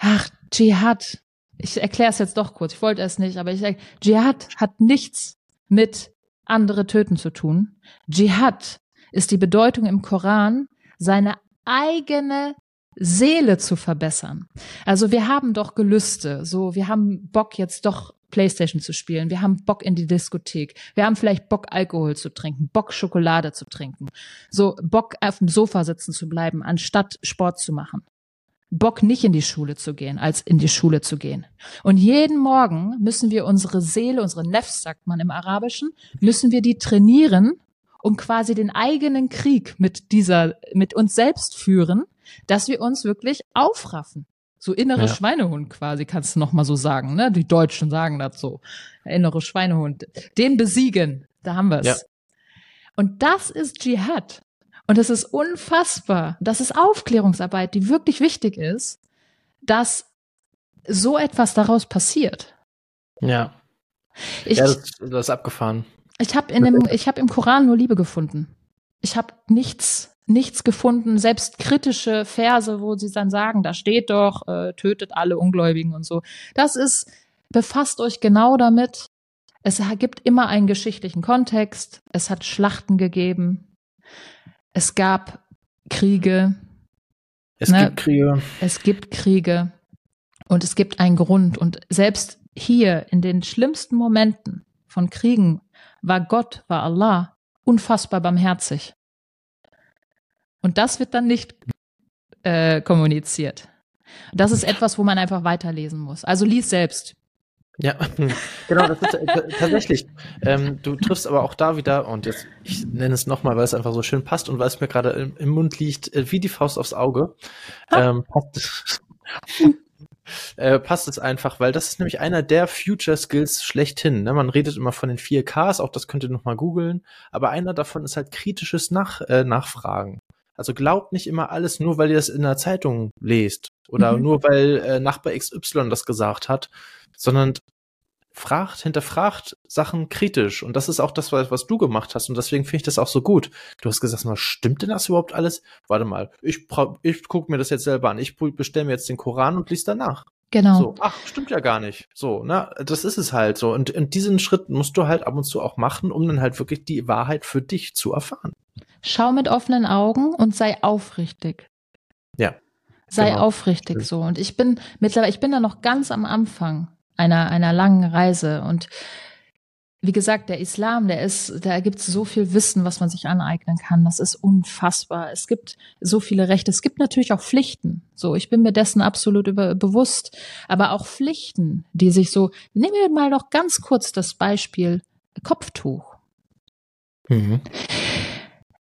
[SPEAKER 2] Ach, Dschihad. ich erkläre es jetzt doch kurz, ich wollte es nicht, aber ich sage, Dschihad hat nichts mit andere töten zu tun. Dschihad ist die Bedeutung im Koran, seine eigene Seele zu verbessern. Also wir haben doch Gelüste, so wir haben Bock jetzt doch Playstation zu spielen, wir haben Bock in die Diskothek, wir haben vielleicht Bock Alkohol zu trinken, Bock Schokolade zu trinken, so Bock auf dem Sofa sitzen zu bleiben, anstatt Sport zu machen. Bock nicht in die Schule zu gehen, als in die Schule zu gehen. Und jeden Morgen müssen wir unsere Seele, unsere Nefs, sagt man im Arabischen, müssen wir die trainieren, um quasi den eigenen Krieg mit dieser, mit uns selbst führen, dass wir uns wirklich aufraffen. So innere ja. Schweinehund quasi, kannst du noch mal so sagen, ne? Die Deutschen sagen das so. Innere Schweinehund. Den besiegen. Da haben wir es. Ja. Und das ist Dschihad. Und es ist unfassbar. Das ist Aufklärungsarbeit, die wirklich wichtig ist, dass so etwas daraus passiert.
[SPEAKER 1] Ja. Ich, ja, das, das ist abgefahren.
[SPEAKER 2] Ich habe in dem, ich habe im Koran nur Liebe gefunden. Ich habe nichts, nichts gefunden, selbst kritische Verse, wo sie dann sagen, da steht doch, äh, tötet alle Ungläubigen und so. Das ist, befasst euch genau damit. Es gibt immer einen geschichtlichen Kontext. Es hat Schlachten gegeben. Es gab Kriege.
[SPEAKER 1] Es ne? gibt Kriege.
[SPEAKER 2] Es gibt Kriege. Und es gibt einen Grund. Und selbst hier in den schlimmsten Momenten von Kriegen war Gott, war Allah unfassbar barmherzig. Und das wird dann nicht äh, kommuniziert. Das ist etwas, wo man einfach weiterlesen muss. Also lies selbst.
[SPEAKER 1] Ja, genau, das ist äh, tatsächlich. Ähm, du triffst aber auch da wieder, und jetzt, ich nenne es nochmal, weil es einfach so schön passt und weil es mir gerade im, im, Mund liegt, äh, wie die Faust aufs Auge. Ähm, passt, äh, passt es einfach, weil das ist nämlich einer der Future Skills schlechthin. Ne? Man redet immer von den 4Ks, auch das könnt ihr nochmal googeln, aber einer davon ist halt kritisches Nach äh, Nachfragen. Also glaubt nicht immer alles nur, weil ihr das in der Zeitung lest oder mhm. nur weil äh, Nachbar XY das gesagt hat, sondern fragt, hinterfragt Sachen kritisch. Und das ist auch das, was, du gemacht hast. Und deswegen finde ich das auch so gut. Du hast gesagt, stimmt denn das überhaupt alles? Warte mal, ich, ich gucke mir das jetzt selber an. Ich bestelle mir jetzt den Koran und lies danach.
[SPEAKER 2] Genau.
[SPEAKER 1] So, ach, stimmt ja gar nicht. So, ne, das ist es halt so. Und, und diesen Schritt musst du halt ab und zu auch machen, um dann halt wirklich die Wahrheit für dich zu erfahren.
[SPEAKER 2] Schau mit offenen Augen und sei aufrichtig.
[SPEAKER 1] Ja.
[SPEAKER 2] Sei genau. aufrichtig so. Und ich bin mittlerweile, ich bin da noch ganz am Anfang einer, einer langen Reise. Und wie gesagt, der Islam, der ist, da gibt es so viel Wissen, was man sich aneignen kann. Das ist unfassbar. Es gibt so viele Rechte. Es gibt natürlich auch Pflichten. So, ich bin mir dessen absolut über, bewusst. Aber auch Pflichten, die sich so, nehmen wir mal noch ganz kurz das Beispiel Kopftuch. Mhm.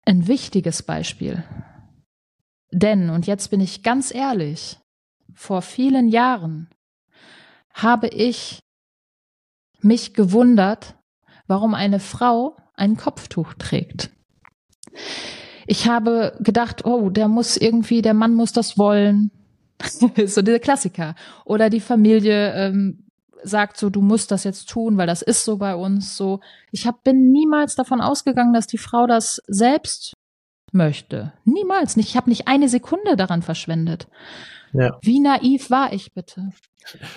[SPEAKER 2] Ein wichtiges Beispiel. Denn, und jetzt bin ich ganz ehrlich, vor vielen Jahren habe ich mich gewundert, warum eine Frau ein Kopftuch trägt. Ich habe gedacht, oh, der muss irgendwie, der Mann muss das wollen. so der Klassiker. Oder die Familie ähm, sagt so, du musst das jetzt tun, weil das ist so bei uns so. Ich hab, bin niemals davon ausgegangen, dass die Frau das selbst möchte. Niemals nicht. Ich habe nicht eine Sekunde daran verschwendet. Ja. Wie naiv war ich bitte?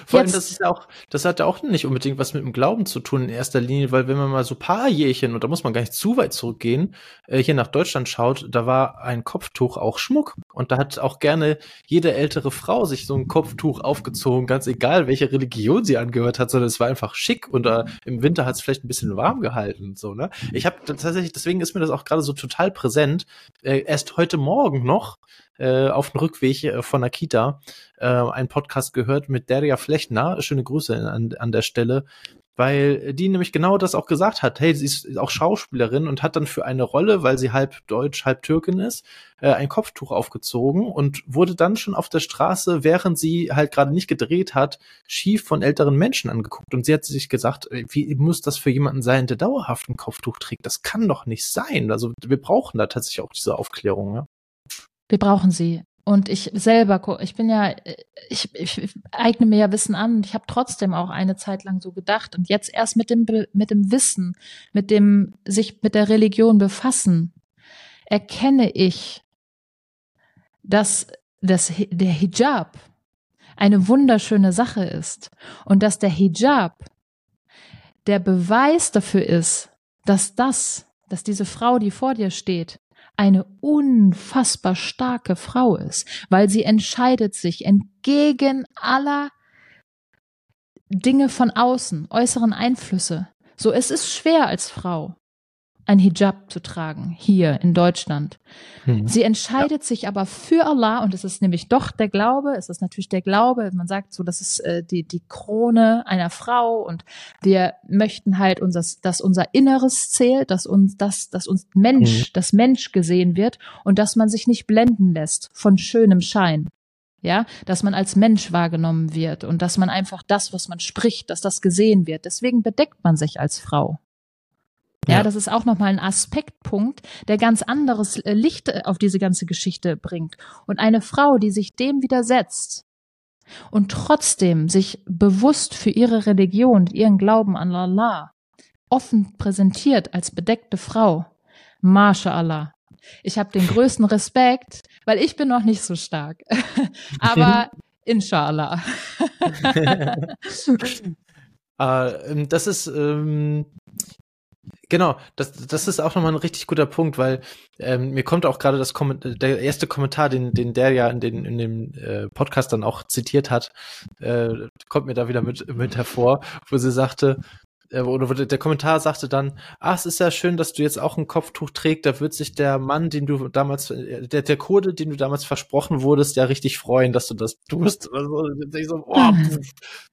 [SPEAKER 1] Vor allem, das ist auch, das hat ja auch nicht unbedingt was mit dem Glauben zu tun in erster Linie, weil wenn man mal so paar Jährchen, und da muss man gar nicht zu weit zurückgehen, äh, hier nach Deutschland schaut, da war ein Kopftuch auch Schmuck. Und da hat auch gerne jede ältere Frau sich so ein Kopftuch aufgezogen, ganz egal, welche Religion sie angehört hat, sondern es war einfach schick und äh, im Winter hat es vielleicht ein bisschen warm gehalten. So, ne? Ich habe tatsächlich, deswegen ist mir das auch gerade so total präsent. Äh, erst heute Morgen noch äh, auf dem Rückweg äh, von der Kita äh, einen Podcast gehört mit Daria Flechtner. Schöne Grüße an, an der Stelle. Weil die nämlich genau das auch gesagt hat. Hey, sie ist auch Schauspielerin und hat dann für eine Rolle, weil sie halb Deutsch, halb Türkin ist, äh, ein Kopftuch aufgezogen und wurde dann schon auf der Straße, während sie halt gerade nicht gedreht hat, schief von älteren Menschen angeguckt. Und sie hat sich gesagt, äh, wie muss das für jemanden sein, der dauerhaft ein Kopftuch trägt? Das kann doch nicht sein. Also wir brauchen da tatsächlich auch diese Aufklärung. Ja?
[SPEAKER 2] Wir brauchen sie. Und ich selber, ich bin ja, ich, ich eigne mir ja Wissen an ich habe trotzdem auch eine Zeit lang so gedacht. Und jetzt erst mit dem, mit dem Wissen, mit dem sich mit der Religion befassen, erkenne ich, dass das, der Hijab eine wunderschöne Sache ist und dass der Hijab der Beweis dafür ist, dass das, dass diese Frau, die vor dir steht, eine unfassbar starke Frau ist, weil sie entscheidet sich entgegen aller Dinge von außen, äußeren Einflüsse. So, es ist schwer als Frau ein Hijab zu tragen, hier in Deutschland. Mhm. Sie entscheidet ja. sich aber für Allah, und es ist nämlich doch der Glaube, es ist natürlich der Glaube, man sagt so, das ist äh, die, die Krone einer Frau und wir möchten halt, unser, dass unser Inneres zählt, dass uns, dass, dass uns Mensch, mhm. das Mensch gesehen wird und dass man sich nicht blenden lässt von schönem Schein. Ja, dass man als Mensch wahrgenommen wird und dass man einfach das, was man spricht, dass das gesehen wird. Deswegen bedeckt man sich als Frau. Ja, ja, das ist auch nochmal ein Aspektpunkt, der ganz anderes äh, Licht äh, auf diese ganze Geschichte bringt. Und eine Frau, die sich dem widersetzt und trotzdem sich bewusst für ihre Religion, ihren Glauben an Allah offen präsentiert als bedeckte Frau, MashaAllah. Ich habe den größten Respekt, weil ich bin noch nicht so stark. Aber inshallah.
[SPEAKER 1] äh, das ist ähm, Genau, das, das ist auch nochmal ein richtig guter Punkt, weil ähm, mir kommt auch gerade das der erste Kommentar, den, den der ja in, den, in dem äh, Podcast dann auch zitiert hat, äh, kommt mir da wieder mit, mit hervor, wo sie sagte, oder der Kommentar sagte dann, ach, es ist ja schön, dass du jetzt auch ein Kopftuch trägst, da wird sich der Mann, den du damals, äh, der, der Kurde, den du damals versprochen wurdest, ja richtig freuen, dass du das tust. Also, so, oh,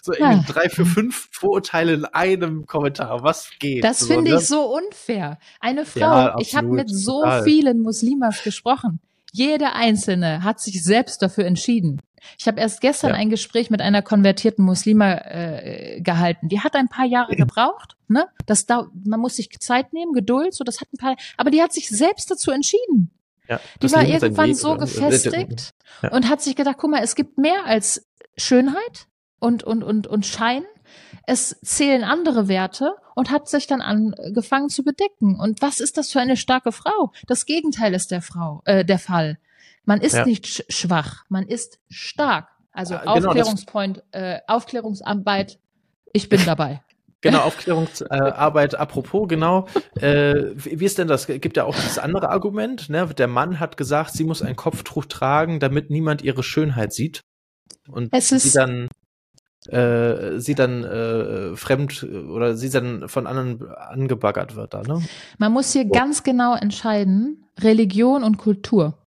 [SPEAKER 1] so ja. drei, vier, fünf Vorurteile in einem Kommentar. Was geht?
[SPEAKER 2] Das finde ne? ich so unfair. Eine Frau, ja, ich habe mit so total. vielen Muslimas gesprochen. Jede einzelne hat sich selbst dafür entschieden. Ich habe erst gestern ja. ein Gespräch mit einer konvertierten Muslima äh, gehalten. Die hat ein paar Jahre gebraucht. Ne? Das da, man muss sich Zeit nehmen, Geduld. So, das hat ein paar. Aber die hat sich selbst dazu entschieden. Ja, die war irgendwann so gefestigt ja. und hat sich gedacht, guck mal, es gibt mehr als Schönheit und und und und Schein. Es zählen andere Werte und hat sich dann angefangen zu bedecken. Und was ist das für eine starke Frau? Das Gegenteil ist der Frau, äh, der Fall. Man ist ja. nicht sch schwach, man ist stark. Also ja, genau, Aufklärungspoint, äh, Aufklärungsarbeit, ich bin dabei.
[SPEAKER 1] Genau, Aufklärungsarbeit, äh, apropos, genau. Äh, wie, ist denn das? Gibt ja auch das andere Argument, ne? Der Mann hat gesagt, sie muss ein Kopftuch tragen, damit niemand ihre Schönheit sieht. Und es ist, sie dann äh, sie dann äh, fremd oder sie dann von anderen angebaggert wird da, ne?
[SPEAKER 2] Man muss hier oh. ganz genau entscheiden, Religion und Kultur.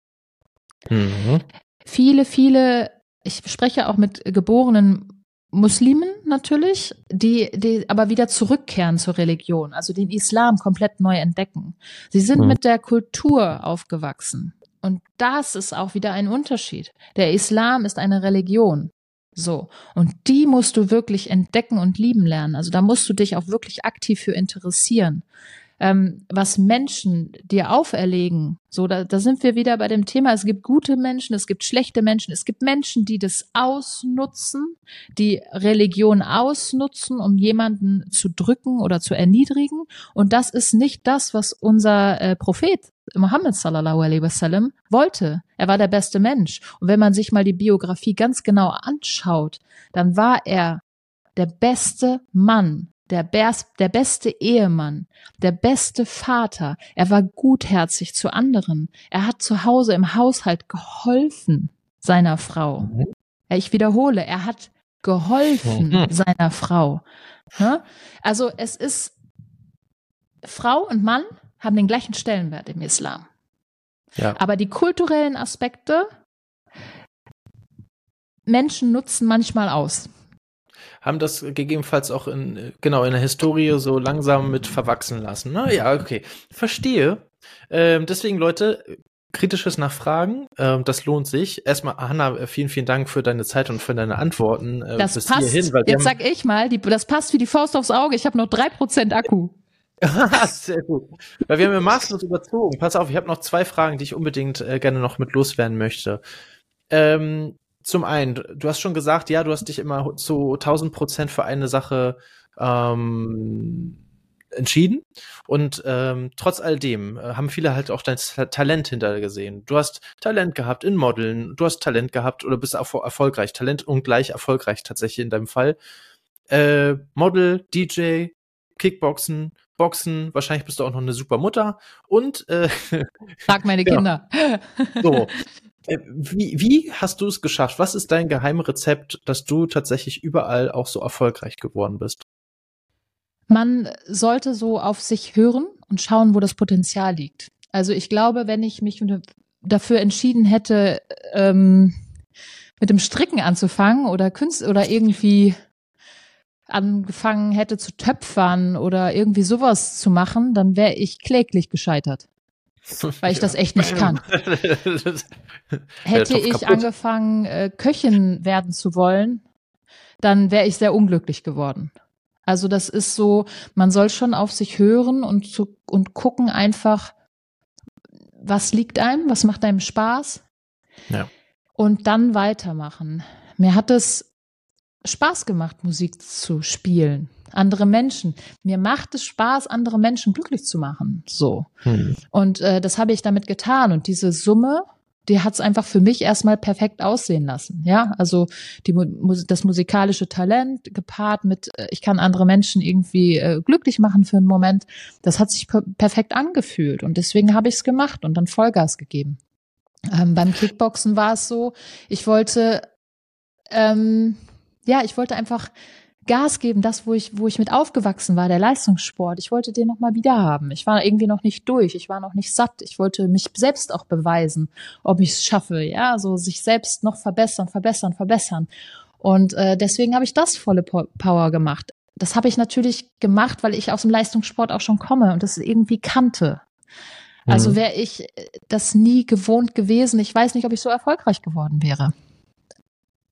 [SPEAKER 2] Mhm. Viele, viele, ich spreche auch mit geborenen Muslimen natürlich, die, die aber wieder zurückkehren zur Religion, also den Islam komplett neu entdecken. Sie sind mhm. mit der Kultur aufgewachsen. Und das ist auch wieder ein Unterschied. Der Islam ist eine Religion. So. Und die musst du wirklich entdecken und lieben lernen. Also da musst du dich auch wirklich aktiv für interessieren ähm, was Menschen dir auferlegen, so da, da sind wir wieder bei dem Thema, es gibt gute Menschen, es gibt schlechte Menschen, es gibt Menschen, die das ausnutzen, die Religion ausnutzen, um jemanden zu drücken oder zu erniedrigen. Und das ist nicht das, was unser äh, Prophet Muhammad sallallahu alaihi wasallam wollte. Er war der beste Mensch. Und wenn man sich mal die Biografie ganz genau anschaut, dann war er der beste Mann, der, Bers, der beste Ehemann, der beste Vater. Er war gutherzig zu anderen. Er hat zu Hause im Haushalt geholfen seiner Frau. Mhm. Ich wiederhole, er hat geholfen mhm. seiner Frau. Also es ist, Frau und Mann haben den gleichen Stellenwert im Islam. Ja. Aber die kulturellen Aspekte, Menschen nutzen manchmal aus
[SPEAKER 1] haben das gegebenenfalls auch in, genau, in der Historie so langsam mit verwachsen lassen. Na ne? ja, okay. Verstehe. Ähm, deswegen, Leute, kritisches Nachfragen, ähm, das lohnt sich. Erstmal, Hanna, vielen, vielen Dank für deine Zeit und für deine Antworten.
[SPEAKER 2] Äh, das passt. Hierhin, Jetzt sag ich mal, die, das passt wie die Faust aufs Auge. Ich habe noch drei Prozent Akku.
[SPEAKER 1] Sehr gut. Weil wir haben ja maßlos überzogen. Pass auf, ich habe noch zwei Fragen, die ich unbedingt äh, gerne noch mit loswerden möchte. Ähm, zum einen, du hast schon gesagt, ja, du hast dich immer zu 1000 Prozent für eine Sache ähm, entschieden. Und ähm, trotz all dem äh, haben viele halt auch dein Talent hinter gesehen. Du hast Talent gehabt in Modeln, du hast Talent gehabt oder bist erfol erfolgreich. Talent und gleich erfolgreich tatsächlich in deinem Fall. Äh, Model, DJ, Kickboxen, Boxen, wahrscheinlich bist du auch noch eine super Mutter und äh,
[SPEAKER 2] Frag meine Kinder.
[SPEAKER 1] so. Äh, wie, wie hast du es geschafft? Was ist dein Geheimrezept, dass du tatsächlich überall auch so erfolgreich geworden bist?
[SPEAKER 2] Man sollte so auf sich hören und schauen, wo das Potenzial liegt. Also ich glaube, wenn ich mich dafür entschieden hätte, ähm, mit dem Stricken anzufangen oder Künst oder irgendwie angefangen hätte zu töpfern oder irgendwie sowas zu machen, dann wäre ich kläglich gescheitert. Weil ich ja. das echt nicht kann. Hätte ich angefangen, äh, Köchin werden zu wollen, dann wäre ich sehr unglücklich geworden. Also das ist so, man soll schon auf sich hören und, zu, und gucken einfach, was liegt einem, was macht einem Spaß. Ja. Und dann weitermachen. Mir hat es Spaß gemacht, Musik zu spielen. Andere Menschen. Mir macht es Spaß, andere Menschen glücklich zu machen. So. Hm. Und äh, das habe ich damit getan. Und diese Summe, die hat es einfach für mich erstmal perfekt aussehen lassen. Ja, also die, das musikalische Talent gepaart mit, äh, ich kann andere Menschen irgendwie äh, glücklich machen für einen Moment, das hat sich per perfekt angefühlt. Und deswegen habe ich es gemacht und dann Vollgas gegeben. Ähm, beim Kickboxen war es so, ich wollte ähm, ja, ich wollte einfach Gas geben, das, wo ich, wo ich mit aufgewachsen war, der Leistungssport. Ich wollte den nochmal wieder haben. Ich war irgendwie noch nicht durch. Ich war noch nicht satt. Ich wollte mich selbst auch beweisen, ob ich es schaffe. Ja, so sich selbst noch verbessern, verbessern, verbessern. Und äh, deswegen habe ich das volle Power gemacht. Das habe ich natürlich gemacht, weil ich aus dem Leistungssport auch schon komme und das irgendwie kannte. Also mhm. wäre ich das nie gewohnt gewesen. Ich weiß nicht, ob ich so erfolgreich geworden wäre.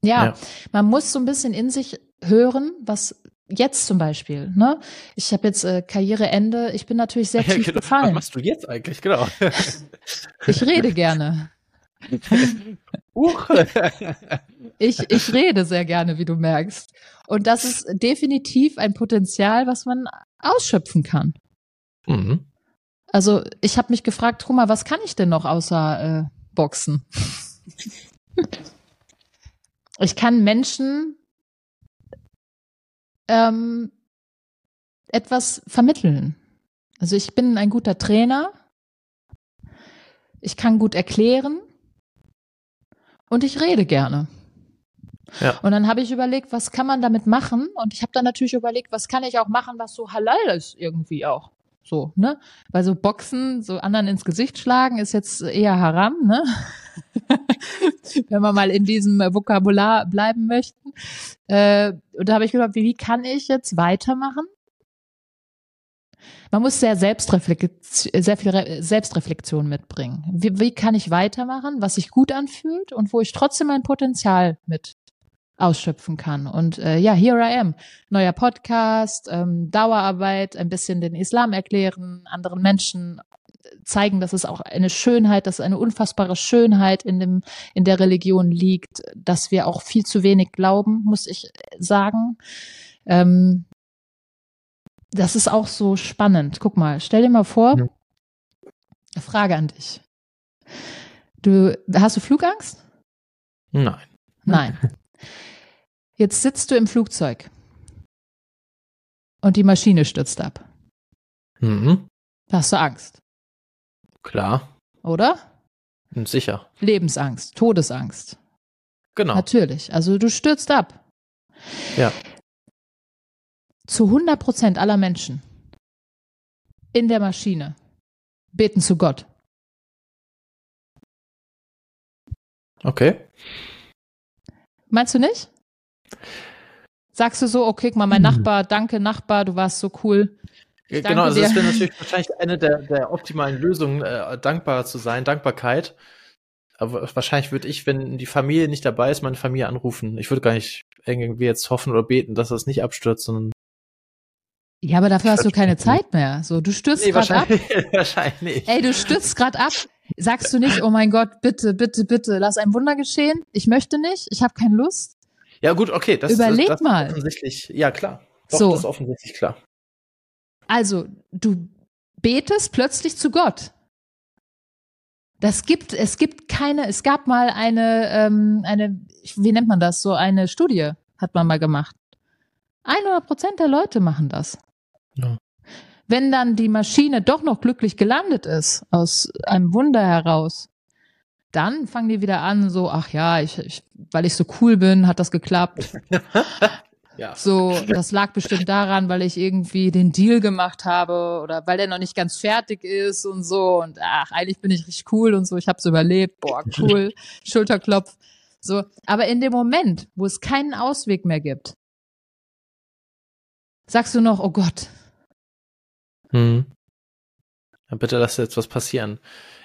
[SPEAKER 2] Ja, ja, man muss so ein bisschen in sich hören, was jetzt zum Beispiel, ne? Ich habe jetzt äh, Karriereende, ich bin natürlich sehr tief
[SPEAKER 1] genau.
[SPEAKER 2] gefallen. Was
[SPEAKER 1] machst du jetzt eigentlich? Genau.
[SPEAKER 2] ich rede gerne. ich, ich rede sehr gerne, wie du merkst. Und das ist definitiv ein Potenzial, was man ausschöpfen kann. Mhm. Also ich habe mich gefragt, Truma, was kann ich denn noch außer äh, Boxen? Ich kann Menschen ähm, etwas vermitteln. Also ich bin ein guter Trainer. Ich kann gut erklären. Und ich rede gerne. Ja. Und dann habe ich überlegt, was kann man damit machen? Und ich habe dann natürlich überlegt, was kann ich auch machen, was so halal ist irgendwie auch. So, ne? Weil so Boxen, so anderen ins Gesicht schlagen, ist jetzt eher haram, ne? Wenn wir mal in diesem Vokabular bleiben möchten. Äh, und da habe ich gedacht, wie, wie kann ich jetzt weitermachen? Man muss sehr, sehr viel Selbstreflexion mitbringen. Wie, wie kann ich weitermachen, was sich gut anfühlt und wo ich trotzdem mein Potenzial mit ausschöpfen kann. Und äh, ja, here I am. Neuer Podcast, ähm, Dauerarbeit, ein bisschen den Islam erklären, anderen Menschen zeigen, dass es auch eine Schönheit, dass eine unfassbare Schönheit in dem in der Religion liegt, dass wir auch viel zu wenig glauben, muss ich sagen. Ähm, das ist auch so spannend. Guck mal, stell dir mal vor, ja. Frage an dich. Du hast du Flugangst?
[SPEAKER 1] Nein.
[SPEAKER 2] Nein. Jetzt sitzt du im Flugzeug und die Maschine stürzt ab. Mhm. Hast du Angst?
[SPEAKER 1] Klar.
[SPEAKER 2] Oder?
[SPEAKER 1] Sicher.
[SPEAKER 2] Lebensangst, Todesangst.
[SPEAKER 1] Genau.
[SPEAKER 2] Natürlich. Also du stürzt ab.
[SPEAKER 1] Ja.
[SPEAKER 2] Zu 100 Prozent aller Menschen in der Maschine beten zu Gott.
[SPEAKER 1] Okay.
[SPEAKER 2] Meinst du nicht? Sagst du so, okay, mal mein hm. Nachbar, danke Nachbar, du warst so cool.
[SPEAKER 1] Ich genau, also das wäre natürlich wahrscheinlich eine der, der optimalen Lösungen, äh, dankbar zu sein, Dankbarkeit. Aber wahrscheinlich würde ich, wenn die Familie nicht dabei ist, meine Familie anrufen. Ich würde gar nicht irgendwie jetzt hoffen oder beten, dass das nicht abstürzt, sondern
[SPEAKER 2] ja, aber dafür hast du keine Zeit mehr. So, du stürzt nee, gerade ab.
[SPEAKER 1] wahrscheinlich.
[SPEAKER 2] Ey, du stürzt gerade ab. Sagst du nicht, oh mein Gott, bitte, bitte, bitte, lass ein Wunder geschehen. Ich möchte nicht, ich habe keine Lust.
[SPEAKER 1] Ja, gut, okay. Das,
[SPEAKER 2] Überleg
[SPEAKER 1] das, das
[SPEAKER 2] mal.
[SPEAKER 1] offensichtlich, ja klar. Doch,
[SPEAKER 2] so.
[SPEAKER 1] das ist offensichtlich klar.
[SPEAKER 2] Also, du betest plötzlich zu Gott. Das gibt, es gibt keine, es gab mal eine, ähm, eine, wie nennt man das, so eine Studie hat man mal gemacht. 100 Prozent der Leute machen das. Ja. Wenn dann die Maschine doch noch glücklich gelandet ist, aus einem Wunder heraus, dann fangen die wieder an, so, ach ja, ich, ich weil ich so cool bin, hat das geklappt. ja. So, das lag bestimmt daran, weil ich irgendwie den Deal gemacht habe oder weil der noch nicht ganz fertig ist und so. Und ach, eigentlich bin ich richtig cool und so, ich hab's überlebt. Boah, cool, Schulterklopf. So, aber in dem Moment, wo es keinen Ausweg mehr gibt, sagst du noch, oh Gott.
[SPEAKER 1] Hm. Ja, bitte lass jetzt was passieren.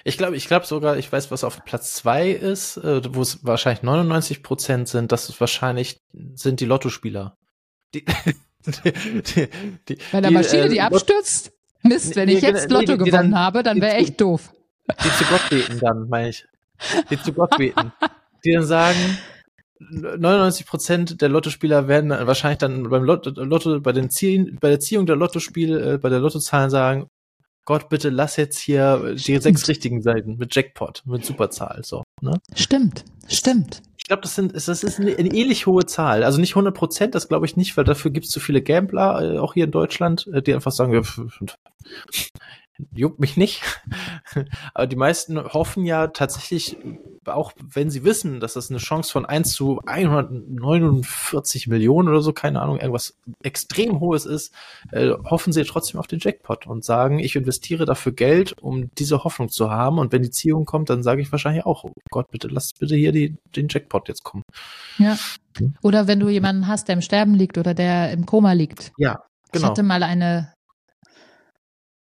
[SPEAKER 1] Ich glaube, ich glaube sogar, ich weiß, was auf Platz zwei ist, äh, wo es wahrscheinlich 99 Prozent sind, das ist wahrscheinlich, sind die Lottospieler. Die,
[SPEAKER 2] die, die, die, Bei der Maschine, die, äh, abstürzt? Mist, wenn ich jetzt Lotto gewonnen dann, habe, dann wäre echt doof.
[SPEAKER 1] Die zu Gott beten dann, meine ich. Die zu Gott beten. Die dann sagen, 99 Prozent der Lottospieler werden wahrscheinlich dann beim Lotto, Lotto bei den Ziehen, bei der Ziehung der Lottospiel, äh, bei der Lottozahlen sagen, Gott, bitte lass jetzt hier die sechs richtigen Seiten mit Jackpot, mit Superzahl, so, ne?
[SPEAKER 2] Stimmt, stimmt.
[SPEAKER 1] Ich glaube, das sind, das ist eine, eine, ähnlich hohe Zahl. Also nicht 100 Prozent, das glaube ich nicht, weil dafür gibt es zu viele Gambler, äh, auch hier in Deutschland, äh, die einfach sagen, juckt mich nicht. Aber die meisten hoffen ja tatsächlich, auch wenn sie wissen, dass das eine Chance von 1 zu 149 Millionen oder so, keine Ahnung, irgendwas extrem hohes ist, äh, hoffen sie trotzdem auf den Jackpot und sagen, ich investiere dafür Geld, um diese Hoffnung zu haben. Und wenn die Ziehung kommt, dann sage ich wahrscheinlich auch, oh Gott, bitte lass bitte hier die, den Jackpot jetzt kommen.
[SPEAKER 2] Ja. Oder wenn du jemanden hast, der im Sterben liegt oder der im Koma liegt.
[SPEAKER 1] Ja,
[SPEAKER 2] Genau. Ich hatte mal eine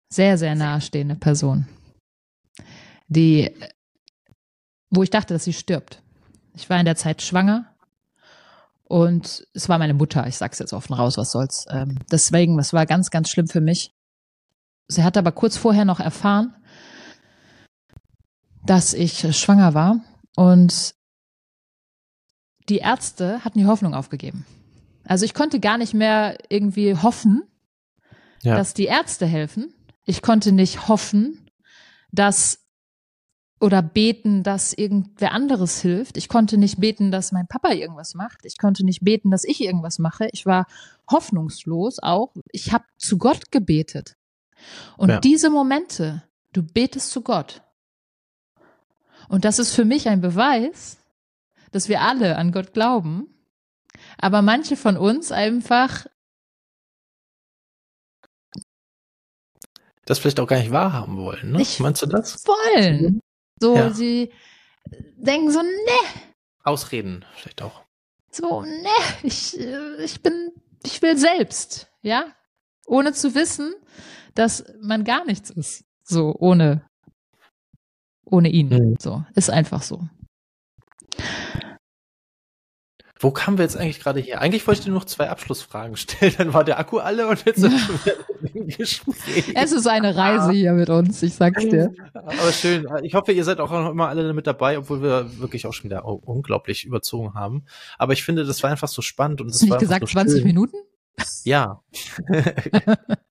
[SPEAKER 2] sehr, sehr nahestehende Person, die, wo ich dachte, dass sie stirbt. Ich war in der Zeit schwanger und es war meine Mutter. Ich sag's jetzt offen raus, was soll's. Ähm, deswegen, es war ganz, ganz schlimm für mich. Sie hat aber kurz vorher noch erfahren, dass ich schwanger war und die Ärzte hatten die Hoffnung aufgegeben. Also ich konnte gar nicht mehr irgendwie hoffen, ja. dass die Ärzte helfen, ich konnte nicht hoffen, dass oder beten, dass irgendwer anderes hilft. Ich konnte nicht beten, dass mein Papa irgendwas macht. Ich konnte nicht beten, dass ich irgendwas mache. Ich war hoffnungslos auch. Ich habe zu Gott gebetet. Und ja. diese Momente, du betest zu Gott. Und das ist für mich ein Beweis, dass wir alle an Gott glauben, aber manche von uns einfach
[SPEAKER 1] das vielleicht auch gar nicht wahrhaben wollen. Ne?
[SPEAKER 2] Nicht Meinst du das? Wollen. So, ja. sie denken so, ne.
[SPEAKER 1] Ausreden vielleicht auch.
[SPEAKER 2] So, ne, ich, ich bin, ich will selbst, ja. Ohne zu wissen, dass man gar nichts ist. So, ohne, ohne ihn. Mhm. So, ist einfach so.
[SPEAKER 1] Wo kamen wir jetzt eigentlich gerade her? Eigentlich wollte ich dir noch zwei Abschlussfragen stellen, dann war der Akku alle und jetzt sind wir
[SPEAKER 2] im Gespräch. Es ist eine Reise hier mit uns, ich sag's dir.
[SPEAKER 1] Aber schön. Ich hoffe, ihr seid auch noch immer alle mit dabei, obwohl wir wirklich auch schon wieder unglaublich überzogen haben. Aber ich finde, das war einfach so spannend und das
[SPEAKER 2] Hast du
[SPEAKER 1] nicht
[SPEAKER 2] gesagt so 20 Minuten?
[SPEAKER 1] Ja.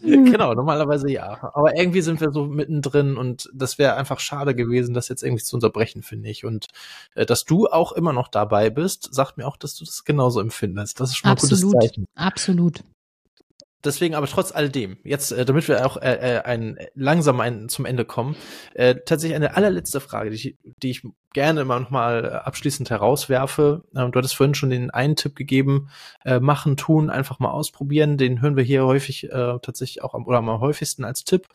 [SPEAKER 1] genau, normalerweise ja. Aber irgendwie sind wir so mittendrin und das wäre einfach schade gewesen, das jetzt irgendwie zu unterbrechen, finde ich. Und äh, dass du auch immer noch dabei bist, sagt mir auch, dass du das genauso empfindest. Das ist schon mal
[SPEAKER 2] Absolut.
[SPEAKER 1] ein gutes Zeichen.
[SPEAKER 2] Absolut
[SPEAKER 1] deswegen aber trotz alledem, jetzt, äh, damit wir auch äh, äh, ein, langsam ein, zum Ende kommen, äh, tatsächlich eine allerletzte Frage, die ich, die ich gerne immer noch mal abschließend herauswerfe. Ähm, du hattest vorhin schon den einen Tipp gegeben, äh, machen, tun, einfach mal ausprobieren. Den hören wir hier häufig äh, tatsächlich auch am, oder am häufigsten als Tipp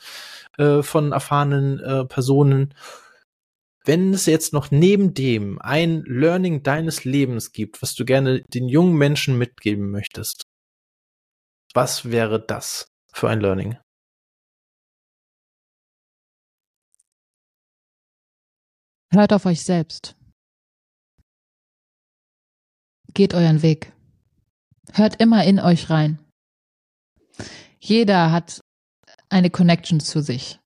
[SPEAKER 1] äh, von erfahrenen äh, Personen. Wenn es jetzt noch neben dem ein Learning deines Lebens gibt, was du gerne den jungen Menschen mitgeben möchtest, was wäre das für ein Learning?
[SPEAKER 2] Hört auf euch selbst. Geht euren Weg. Hört immer in euch rein. Jeder hat eine Connection zu sich.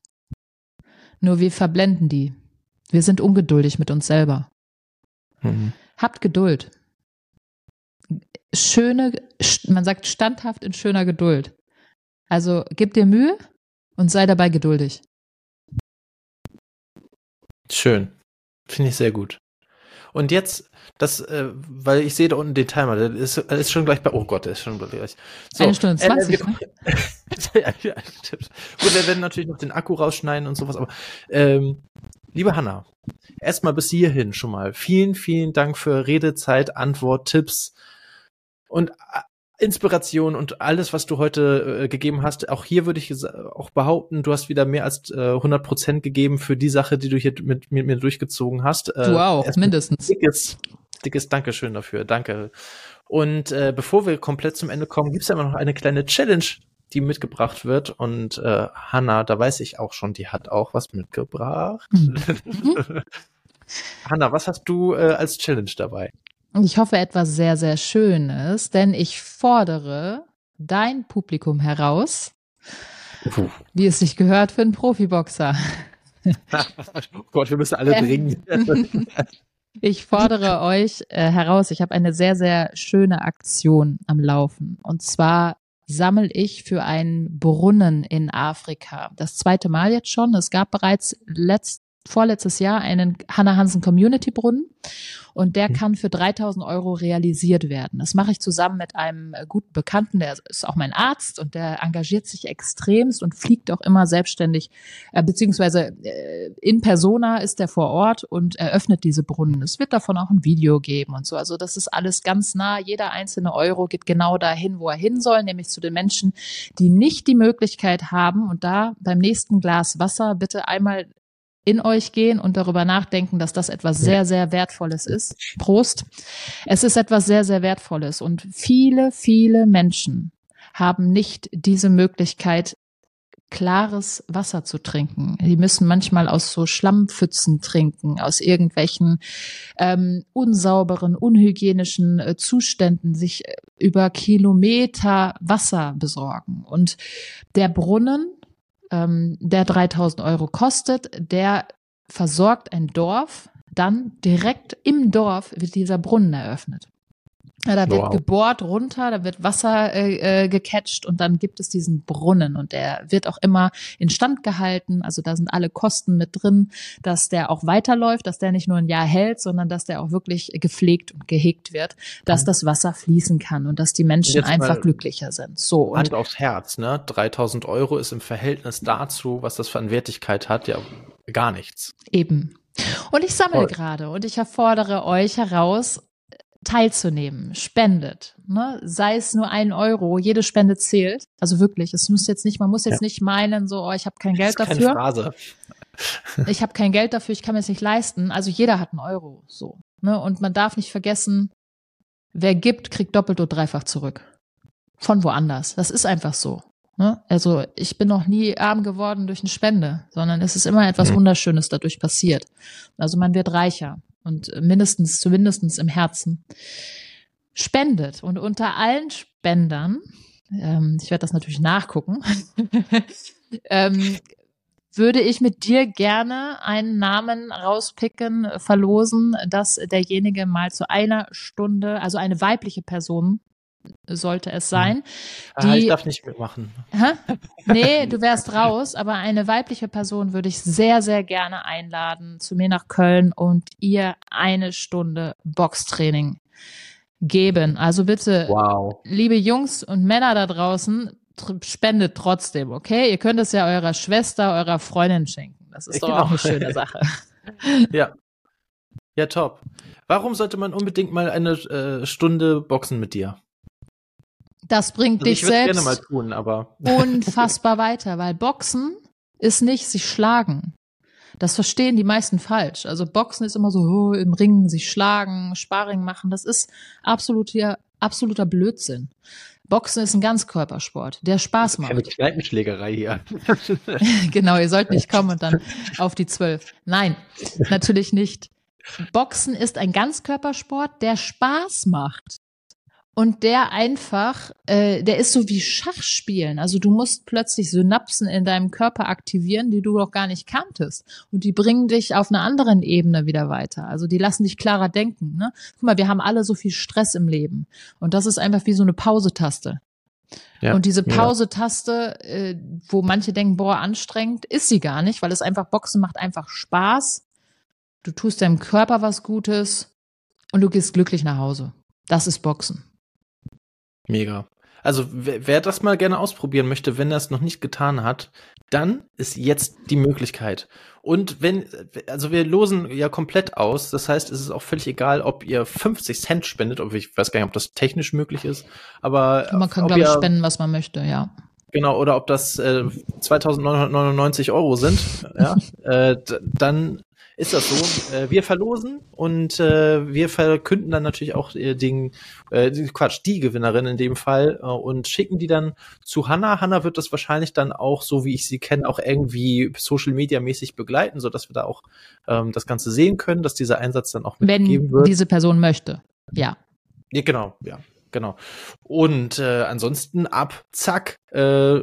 [SPEAKER 2] Nur wir verblenden die. Wir sind ungeduldig mit uns selber. Mhm. Habt Geduld schöne, man sagt standhaft in schöner Geduld. Also gib dir Mühe und sei dabei geduldig.
[SPEAKER 1] Schön. Finde ich sehr gut. Und jetzt, das, äh, weil ich sehe da unten den Timer, der ist, der ist schon gleich bei, oh Gott, der ist schon gleich.
[SPEAKER 2] So, Eine Stunde 20,
[SPEAKER 1] äh, ne? ja, ja, Gut, wir werden natürlich noch den Akku rausschneiden und sowas, aber ähm, liebe Hanna, erstmal bis hierhin schon mal. Vielen, vielen Dank für Redezeit, Antwort, Tipps und äh, Inspiration und alles, was du heute äh, gegeben hast. Auch hier würde ich auch behaupten, du hast wieder mehr als äh, 100 Prozent gegeben für die Sache, die du hier mit, mit mir durchgezogen hast.
[SPEAKER 2] Äh, du auch, mindestens.
[SPEAKER 1] Dickes, dickes Dankeschön dafür. Danke. Und äh, bevor wir komplett zum Ende kommen, gibt es ja immer noch eine kleine Challenge, die mitgebracht wird. Und äh, Hanna, da weiß ich auch schon, die hat auch was mitgebracht. Mhm. Hanna, was hast du äh, als Challenge dabei?
[SPEAKER 2] Ich hoffe etwas sehr, sehr Schönes, denn ich fordere dein Publikum heraus, Puh. wie es sich gehört für einen Profiboxer.
[SPEAKER 1] oh Gott, wir müssen alle dringend.
[SPEAKER 2] Ich fordere euch äh, heraus, ich habe eine sehr, sehr schöne Aktion am Laufen. Und zwar sammle ich für einen Brunnen in Afrika. Das zweite Mal jetzt schon. Es gab bereits letzt, vorletztes Jahr einen Hannah Hansen Community Brunnen und der mhm. kann für 3000 Euro realisiert werden. Das mache ich zusammen mit einem guten Bekannten, der ist auch mein Arzt und der engagiert sich extremst und fliegt auch immer selbstständig, äh, beziehungsweise äh, in Persona ist er vor Ort und eröffnet diese Brunnen. Es wird davon auch ein Video geben und so. Also das ist alles ganz nah. Jeder einzelne Euro geht genau dahin, wo er hin soll, nämlich zu den Menschen, die nicht die Möglichkeit haben und da beim nächsten Glas Wasser bitte einmal in euch gehen und darüber nachdenken, dass das etwas sehr, sehr Wertvolles ist. Prost. Es ist etwas sehr, sehr Wertvolles und viele, viele Menschen haben nicht diese Möglichkeit, klares Wasser zu trinken. Die müssen manchmal aus so Schlammpfützen trinken, aus irgendwelchen ähm, unsauberen, unhygienischen äh, Zuständen sich äh, über Kilometer Wasser besorgen. Und der Brunnen ähm, der 3000 Euro kostet, der versorgt ein Dorf, dann direkt im Dorf wird dieser Brunnen eröffnet. Ja, da wird wow. gebohrt runter, da wird Wasser äh, äh, gecatcht und dann gibt es diesen Brunnen und der wird auch immer instand gehalten. Also da sind alle Kosten mit drin, dass der auch weiterläuft, dass der nicht nur ein Jahr hält, sondern dass der auch wirklich gepflegt und gehegt wird, dass das Wasser fließen kann und dass die Menschen einfach glücklicher sind. So.
[SPEAKER 1] Hand aufs Herz, ne? 3000 Euro ist im Verhältnis dazu, was das für eine Wertigkeit hat, ja gar nichts.
[SPEAKER 2] Eben. Und ich sammle gerade und ich erfordere euch heraus, teilzunehmen. Spendet. Ne? Sei es nur ein Euro, jede Spende zählt. Also wirklich, es muss jetzt nicht, man muss jetzt ja. nicht meinen, so, oh, ich habe kein Geld das ist dafür. Keine Phrase. ich habe kein Geld dafür, ich kann mir es nicht leisten. Also jeder hat einen Euro. So. Ne? Und man darf nicht vergessen, wer gibt, kriegt doppelt oder dreifach zurück. Von woanders. Das ist einfach so. Ne? Also ich bin noch nie arm geworden durch eine Spende, sondern es ist immer etwas mhm. Wunderschönes dadurch passiert. Also man wird reicher und mindestens, zumindestens im Herzen, spendet. Und unter allen Spendern, ähm, ich werde das natürlich nachgucken, ähm, würde ich mit dir gerne einen Namen rauspicken, verlosen, dass derjenige mal zu einer Stunde, also eine weibliche Person sollte es sein. Hm.
[SPEAKER 1] Die, ah, ich darf nicht mitmachen.
[SPEAKER 2] Hä? Nee, du wärst raus, aber eine weibliche Person würde ich sehr, sehr gerne einladen zu mir nach Köln und ihr eine Stunde Boxtraining geben. Also bitte, wow. liebe Jungs und Männer da draußen, spendet trotzdem, okay? Ihr könnt es ja eurer Schwester, eurer Freundin schenken. Das ist genau. doch auch eine schöne Sache.
[SPEAKER 1] ja. Ja, top. Warum sollte man unbedingt mal eine äh, Stunde boxen mit dir?
[SPEAKER 2] Das bringt also dich selbst
[SPEAKER 1] tun, aber
[SPEAKER 2] unfassbar weiter, weil Boxen ist nicht sich schlagen. Das verstehen die meisten falsch. Also Boxen ist immer so oh, im Ringen sich schlagen, Sparring machen. Das ist absoluter, absoluter Blödsinn. Boxen ist ein Ganzkörpersport, der Spaß macht.
[SPEAKER 1] Keine Kneipenschlägerei hier.
[SPEAKER 2] genau, ihr sollt nicht kommen und dann auf die zwölf. Nein, natürlich nicht. Boxen ist ein Ganzkörpersport, der Spaß macht und der einfach, äh, der ist so wie Schachspielen. Also du musst plötzlich Synapsen in deinem Körper aktivieren, die du noch gar nicht kanntest. Und die bringen dich auf einer anderen Ebene wieder weiter. Also die lassen dich klarer denken. Ne? Guck mal, wir haben alle so viel Stress im Leben. Und das ist einfach wie so eine Pausetaste. Ja, und diese Pause-Taste, äh, wo manche denken, boah, anstrengend, ist sie gar nicht, weil es einfach Boxen macht einfach Spaß. Du tust deinem Körper was Gutes und du gehst glücklich nach Hause. Das ist Boxen.
[SPEAKER 1] Mega. Also wer, wer das mal gerne ausprobieren möchte, wenn er es noch nicht getan hat, dann ist jetzt die Möglichkeit. Und wenn, also wir losen ja komplett aus, das heißt, es ist auch völlig egal, ob ihr 50 Cent spendet, ob ich weiß gar nicht, ob das technisch möglich ist, aber
[SPEAKER 2] man kann glaube ich spenden, was man möchte, ja.
[SPEAKER 1] Genau, oder ob das äh, 2999 Euro sind, ja, äh, dann ist das so. Äh, wir verlosen und äh, wir verkünden dann natürlich auch äh, den, äh, Quatsch, die Gewinnerin in dem Fall äh, und schicken die dann zu Hanna. Hanna wird das wahrscheinlich dann auch, so wie ich sie kenne, auch irgendwie Social Media mäßig begleiten, so dass wir da auch ähm, das Ganze sehen können, dass dieser Einsatz dann auch
[SPEAKER 2] mitgegeben wird. Wenn diese Person möchte, ja.
[SPEAKER 1] Ja, genau, ja, genau. Und äh, ansonsten ab, zack, äh,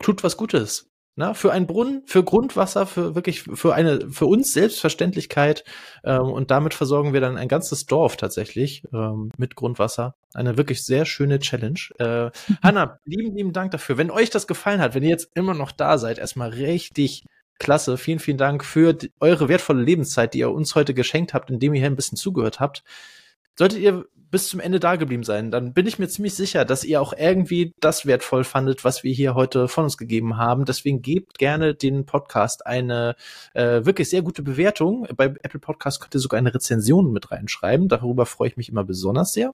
[SPEAKER 1] tut was Gutes. Na, für einen Brunnen, für Grundwasser, für wirklich für eine für uns Selbstverständlichkeit ähm, und damit versorgen wir dann ein ganzes Dorf tatsächlich ähm, mit Grundwasser. Eine wirklich sehr schöne Challenge. Äh, Hanna, lieben lieben Dank dafür. Wenn euch das gefallen hat, wenn ihr jetzt immer noch da seid, erstmal richtig klasse. Vielen vielen Dank für die, eure wertvolle Lebenszeit, die ihr uns heute geschenkt habt, indem ihr hier ein bisschen zugehört habt. Solltet ihr bis zum Ende da geblieben sein, dann bin ich mir ziemlich sicher, dass ihr auch irgendwie das wertvoll fandet, was wir hier heute von uns gegeben haben. Deswegen gebt gerne den Podcast eine äh, wirklich sehr gute Bewertung. Bei Apple Podcast könnt ihr sogar eine Rezension mit reinschreiben. Darüber freue ich mich immer besonders sehr.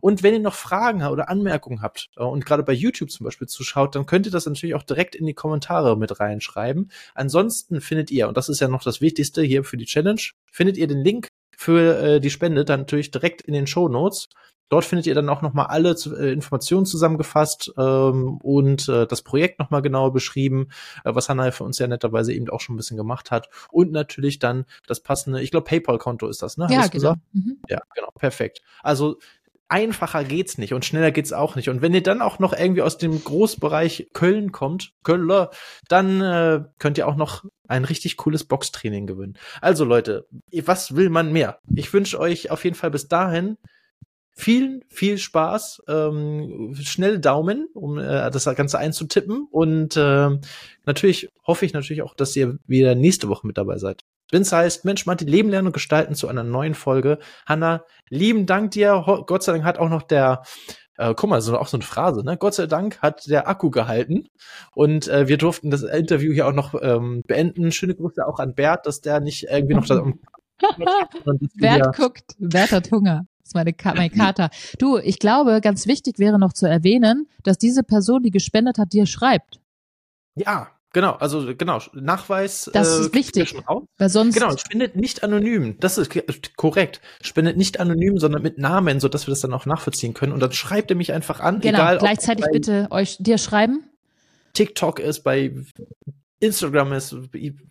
[SPEAKER 1] Und wenn ihr noch Fragen oder Anmerkungen habt äh, und gerade bei YouTube zum Beispiel zuschaut, dann könnt ihr das natürlich auch direkt in die Kommentare mit reinschreiben. Ansonsten findet ihr, und das ist ja noch das Wichtigste hier für die Challenge, findet ihr den Link für äh, die Spende dann natürlich direkt in den Show Notes. Dort findet ihr dann auch nochmal alle äh, Informationen zusammengefasst ähm, und äh, das Projekt nochmal genauer beschrieben, äh, was Hannah für uns ja netterweise eben auch schon ein bisschen gemacht hat. Und natürlich dann das passende, ich glaube, PayPal-Konto ist das, ne?
[SPEAKER 2] Ja, genau. Mhm.
[SPEAKER 1] Ja, genau, perfekt. Also einfacher geht's nicht und schneller geht's auch nicht. Und wenn ihr dann auch noch irgendwie aus dem Großbereich Köln kommt, Köln, dann äh, könnt ihr auch noch ein richtig cooles Boxtraining gewinnen. Also Leute, was will man mehr? Ich wünsche euch auf jeden Fall bis dahin viel, viel Spaß, ähm, schnell Daumen, um äh, das Ganze einzutippen. Und äh, natürlich hoffe ich natürlich auch, dass ihr wieder nächste Woche mit dabei seid. Wenn es heißt, Mensch, Martin, Leben lernen und gestalten zu einer neuen Folge. Hanna, lieben Dank dir. Gott sei Dank hat auch noch der äh, guck mal, so auch so eine Phrase, ne? Gott sei Dank hat der Akku gehalten und äh, wir durften das Interview hier auch noch ähm, beenden. Schöne Grüße auch an Bert, dass der nicht irgendwie noch da
[SPEAKER 2] Bert guckt, Bert hat Hunger. Das ist meine Ka mein Kater. Du, ich glaube, ganz wichtig wäre noch zu erwähnen, dass diese Person, die gespendet hat, dir schreibt.
[SPEAKER 1] Ja, Genau, also genau, Nachweis.
[SPEAKER 2] Das äh, ist wichtig. Weil sonst
[SPEAKER 1] genau, spendet nicht anonym. Das ist korrekt. Spendet nicht anonym, sondern mit Namen, so dass wir das dann auch nachvollziehen können. Und dann schreibt ihr mich einfach an.
[SPEAKER 2] Genau,
[SPEAKER 1] egal,
[SPEAKER 2] gleichzeitig bitte euch dir schreiben.
[SPEAKER 1] TikTok ist bei Instagram ist,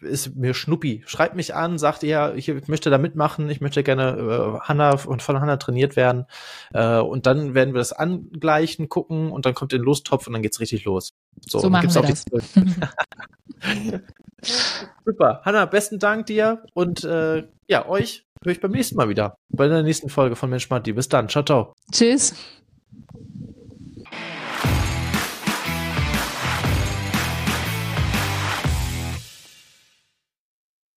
[SPEAKER 1] ist mir Schnuppi. Schreibt mich an, sagt ihr, ich möchte da mitmachen, ich möchte gerne äh, Hanna und von Hanna trainiert werden. Äh, und dann werden wir das angleichen, gucken und dann kommt den Lostopf und dann geht's richtig los.
[SPEAKER 2] So, so machen wir das.
[SPEAKER 1] Super. Hanna, besten Dank dir und äh, ja, euch höre ich beim nächsten Mal wieder. Bei der nächsten Folge von Mensch Matti. Bis dann. Ciao, ciao.
[SPEAKER 2] Tschüss.